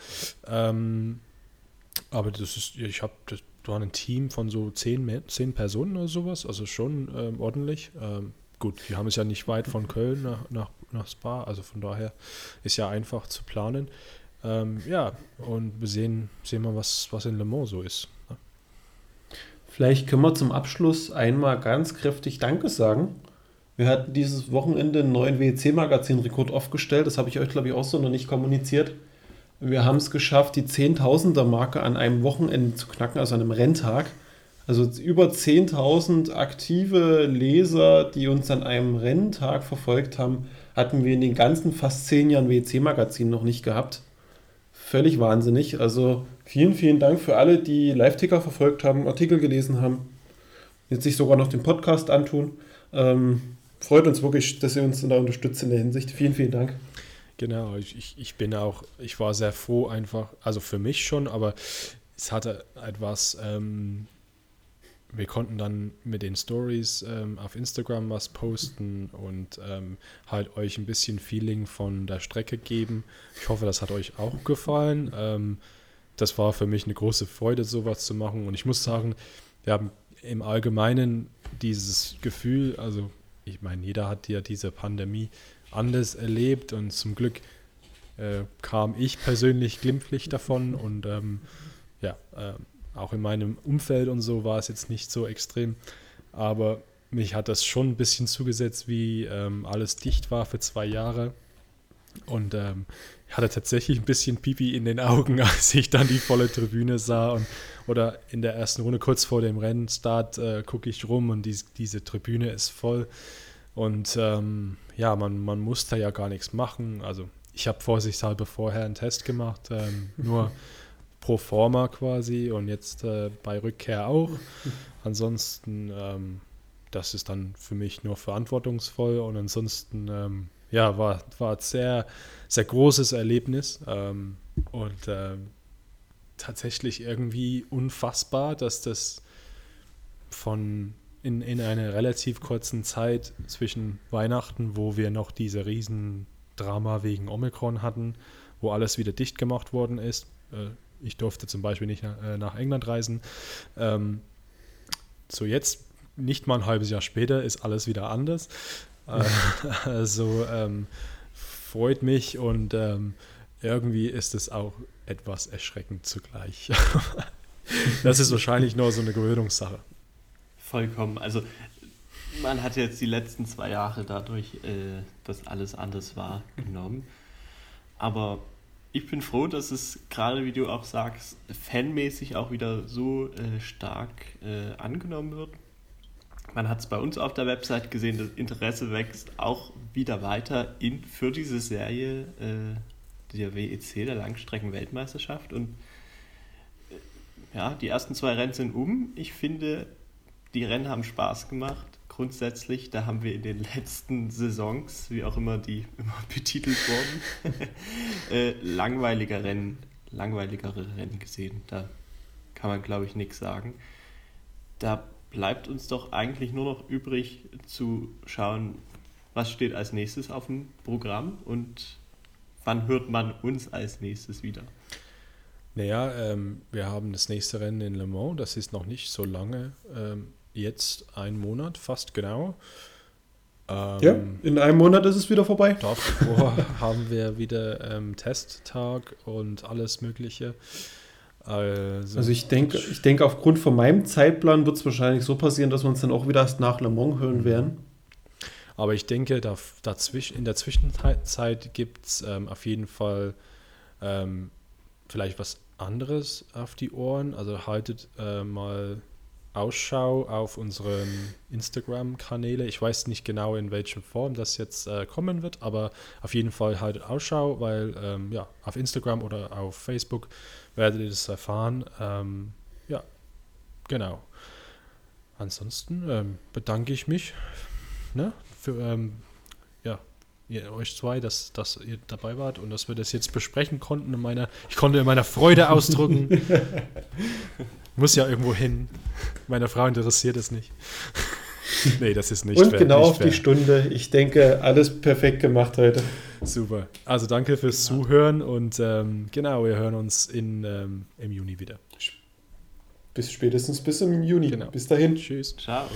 [SPEAKER 1] Ähm, aber das ist, ich habe, das war ein Team von so zehn, zehn Personen oder sowas, also schon ähm, ordentlich. Ähm, gut, wir haben es ja nicht weit von Köln nach, nach, nach Spa, also von daher ist ja einfach zu planen. Ähm, ja, und wir sehen, sehen mal, was, was in Le Mans so ist.
[SPEAKER 2] Vielleicht können wir zum Abschluss einmal ganz kräftig Danke sagen. Wir hatten dieses Wochenende einen neuen WEC-Magazin-Rekord aufgestellt. Das habe ich euch, glaube ich, auch so noch nicht kommuniziert. Wir haben es geschafft, die Zehntausender-Marke an einem Wochenende zu knacken, also an einem Renntag. Also über 10.000 aktive Leser, die uns an einem Renntag verfolgt haben, hatten wir in den ganzen fast zehn Jahren WEC-Magazin noch nicht gehabt völlig wahnsinnig. Also vielen, vielen Dank für alle, die Live-Ticker verfolgt haben, Artikel gelesen haben, jetzt sich sogar noch den Podcast antun. Ähm, freut uns wirklich, dass ihr uns da unterstützt in der Hinsicht. Vielen, vielen Dank.
[SPEAKER 1] Genau, ich, ich bin auch, ich war sehr froh einfach, also für mich schon, aber es hatte etwas ähm, wir konnten dann mit den Stories ähm, auf Instagram was posten und ähm, halt euch ein bisschen Feeling von der Strecke geben. Ich hoffe, das hat euch auch gefallen. Das war für mich eine große Freude, sowas zu machen. Und ich muss sagen, wir haben im Allgemeinen dieses Gefühl, also ich meine, jeder hat ja diese Pandemie anders erlebt und zum Glück äh, kam ich persönlich glimpflich davon und ähm, ja, äh, auch in meinem Umfeld und so war es jetzt nicht so extrem. Aber mich hat das schon ein bisschen zugesetzt, wie ähm, alles dicht war für zwei Jahre. Und ähm, ich hatte tatsächlich ein bisschen Pipi in den Augen, [laughs] als ich dann die volle Tribüne sah. Und, oder in der ersten Runde, kurz vor dem Rennstart, äh, gucke ich rum und die, diese Tribüne ist voll. Und ähm, ja, man, man muss da ja gar nichts machen. Also ich habe vorsichtshalber vorher einen Test gemacht, ähm, [laughs] nur pro forma quasi und jetzt äh, bei Rückkehr auch. [laughs] Ansonsten, ähm, das ist dann für mich nur verantwortungsvoll und ansonsten, ähm, ja, war, war ein sehr, sehr großes Erlebnis ähm, und ähm, tatsächlich irgendwie unfassbar, dass das von in, in einer relativ kurzen Zeit zwischen Weihnachten, wo wir noch diese riesen Drama wegen Omikron hatten, wo alles wieder dicht gemacht worden ist, äh, ich durfte zum Beispiel nicht nach, äh, nach England reisen. Ähm, so jetzt, nicht mal ein halbes Jahr später, ist alles wieder anders. Äh, [laughs] also ähm, freut mich und ähm, irgendwie ist es auch etwas erschreckend zugleich. [laughs] das ist wahrscheinlich nur so eine Gewöhnungssache.
[SPEAKER 3] Vollkommen. Also man hat jetzt die letzten zwei Jahre dadurch, äh, dass alles anders war, genommen. Aber ich bin froh, dass es gerade, wie du auch sagst, fanmäßig auch wieder so äh, stark äh, angenommen wird. Man hat es bei uns auf der Website gesehen, das Interesse wächst auch wieder weiter in, für diese Serie äh, der WEC, der Langstrecken-Weltmeisterschaft. Und äh, ja, die ersten zwei Rennen sind um. Ich finde, die Rennen haben Spaß gemacht grundsätzlich, da haben wir in den letzten Saisons, wie auch immer die [laughs] immer betitelt wurden, [laughs] äh, langweiliger Rennen, langweiligere Rennen gesehen. Da kann man, glaube ich, nichts sagen. Da bleibt uns doch eigentlich nur noch übrig zu schauen, was steht als nächstes auf dem Programm und wann hört man uns als nächstes wieder.
[SPEAKER 1] Naja, ähm, wir haben das nächste Rennen in Le Mans, das ist noch nicht so lange. Ähm, jetzt ein Monat, fast genau.
[SPEAKER 2] Ähm, ja, in einem Monat ist es wieder vorbei.
[SPEAKER 1] Davor [laughs] haben wir wieder ähm, Testtag und alles Mögliche.
[SPEAKER 2] Also, also ich denke, ich denke, aufgrund von meinem Zeitplan wird es wahrscheinlich so passieren, dass wir uns dann auch wieder erst nach Le Mans hören mhm. werden.
[SPEAKER 1] Aber ich denke, da, dazwischen, in der Zwischenzeit gibt es ähm, auf jeden Fall ähm, vielleicht was anderes auf die Ohren. Also haltet äh, mal Ausschau auf unseren Instagram-Kanäle. Ich weiß nicht genau, in welcher Form das jetzt äh, kommen wird, aber auf jeden Fall halt Ausschau, weil ähm, ja, auf Instagram oder auf Facebook werdet ihr das erfahren. Ähm, ja, genau. ansonsten ähm, bedanke ich mich ne, für ähm, ja, ihr, euch zwei, dass, dass ihr dabei wart und dass wir das jetzt besprechen konnten. In meiner, ich konnte in meiner Freude ausdrücken. [laughs] Muss ja irgendwo hin. Meiner Frau interessiert es nicht. [laughs]
[SPEAKER 2] nee, das ist nicht Und fair, genau nicht auf fair. die Stunde. Ich denke, alles perfekt gemacht heute.
[SPEAKER 1] Super. Also danke fürs ja. Zuhören und ähm, genau, wir hören uns in, ähm, im Juni wieder.
[SPEAKER 2] Bis spätestens bis im Juni. Genau. Bis dahin.
[SPEAKER 1] Tschüss. Ciao.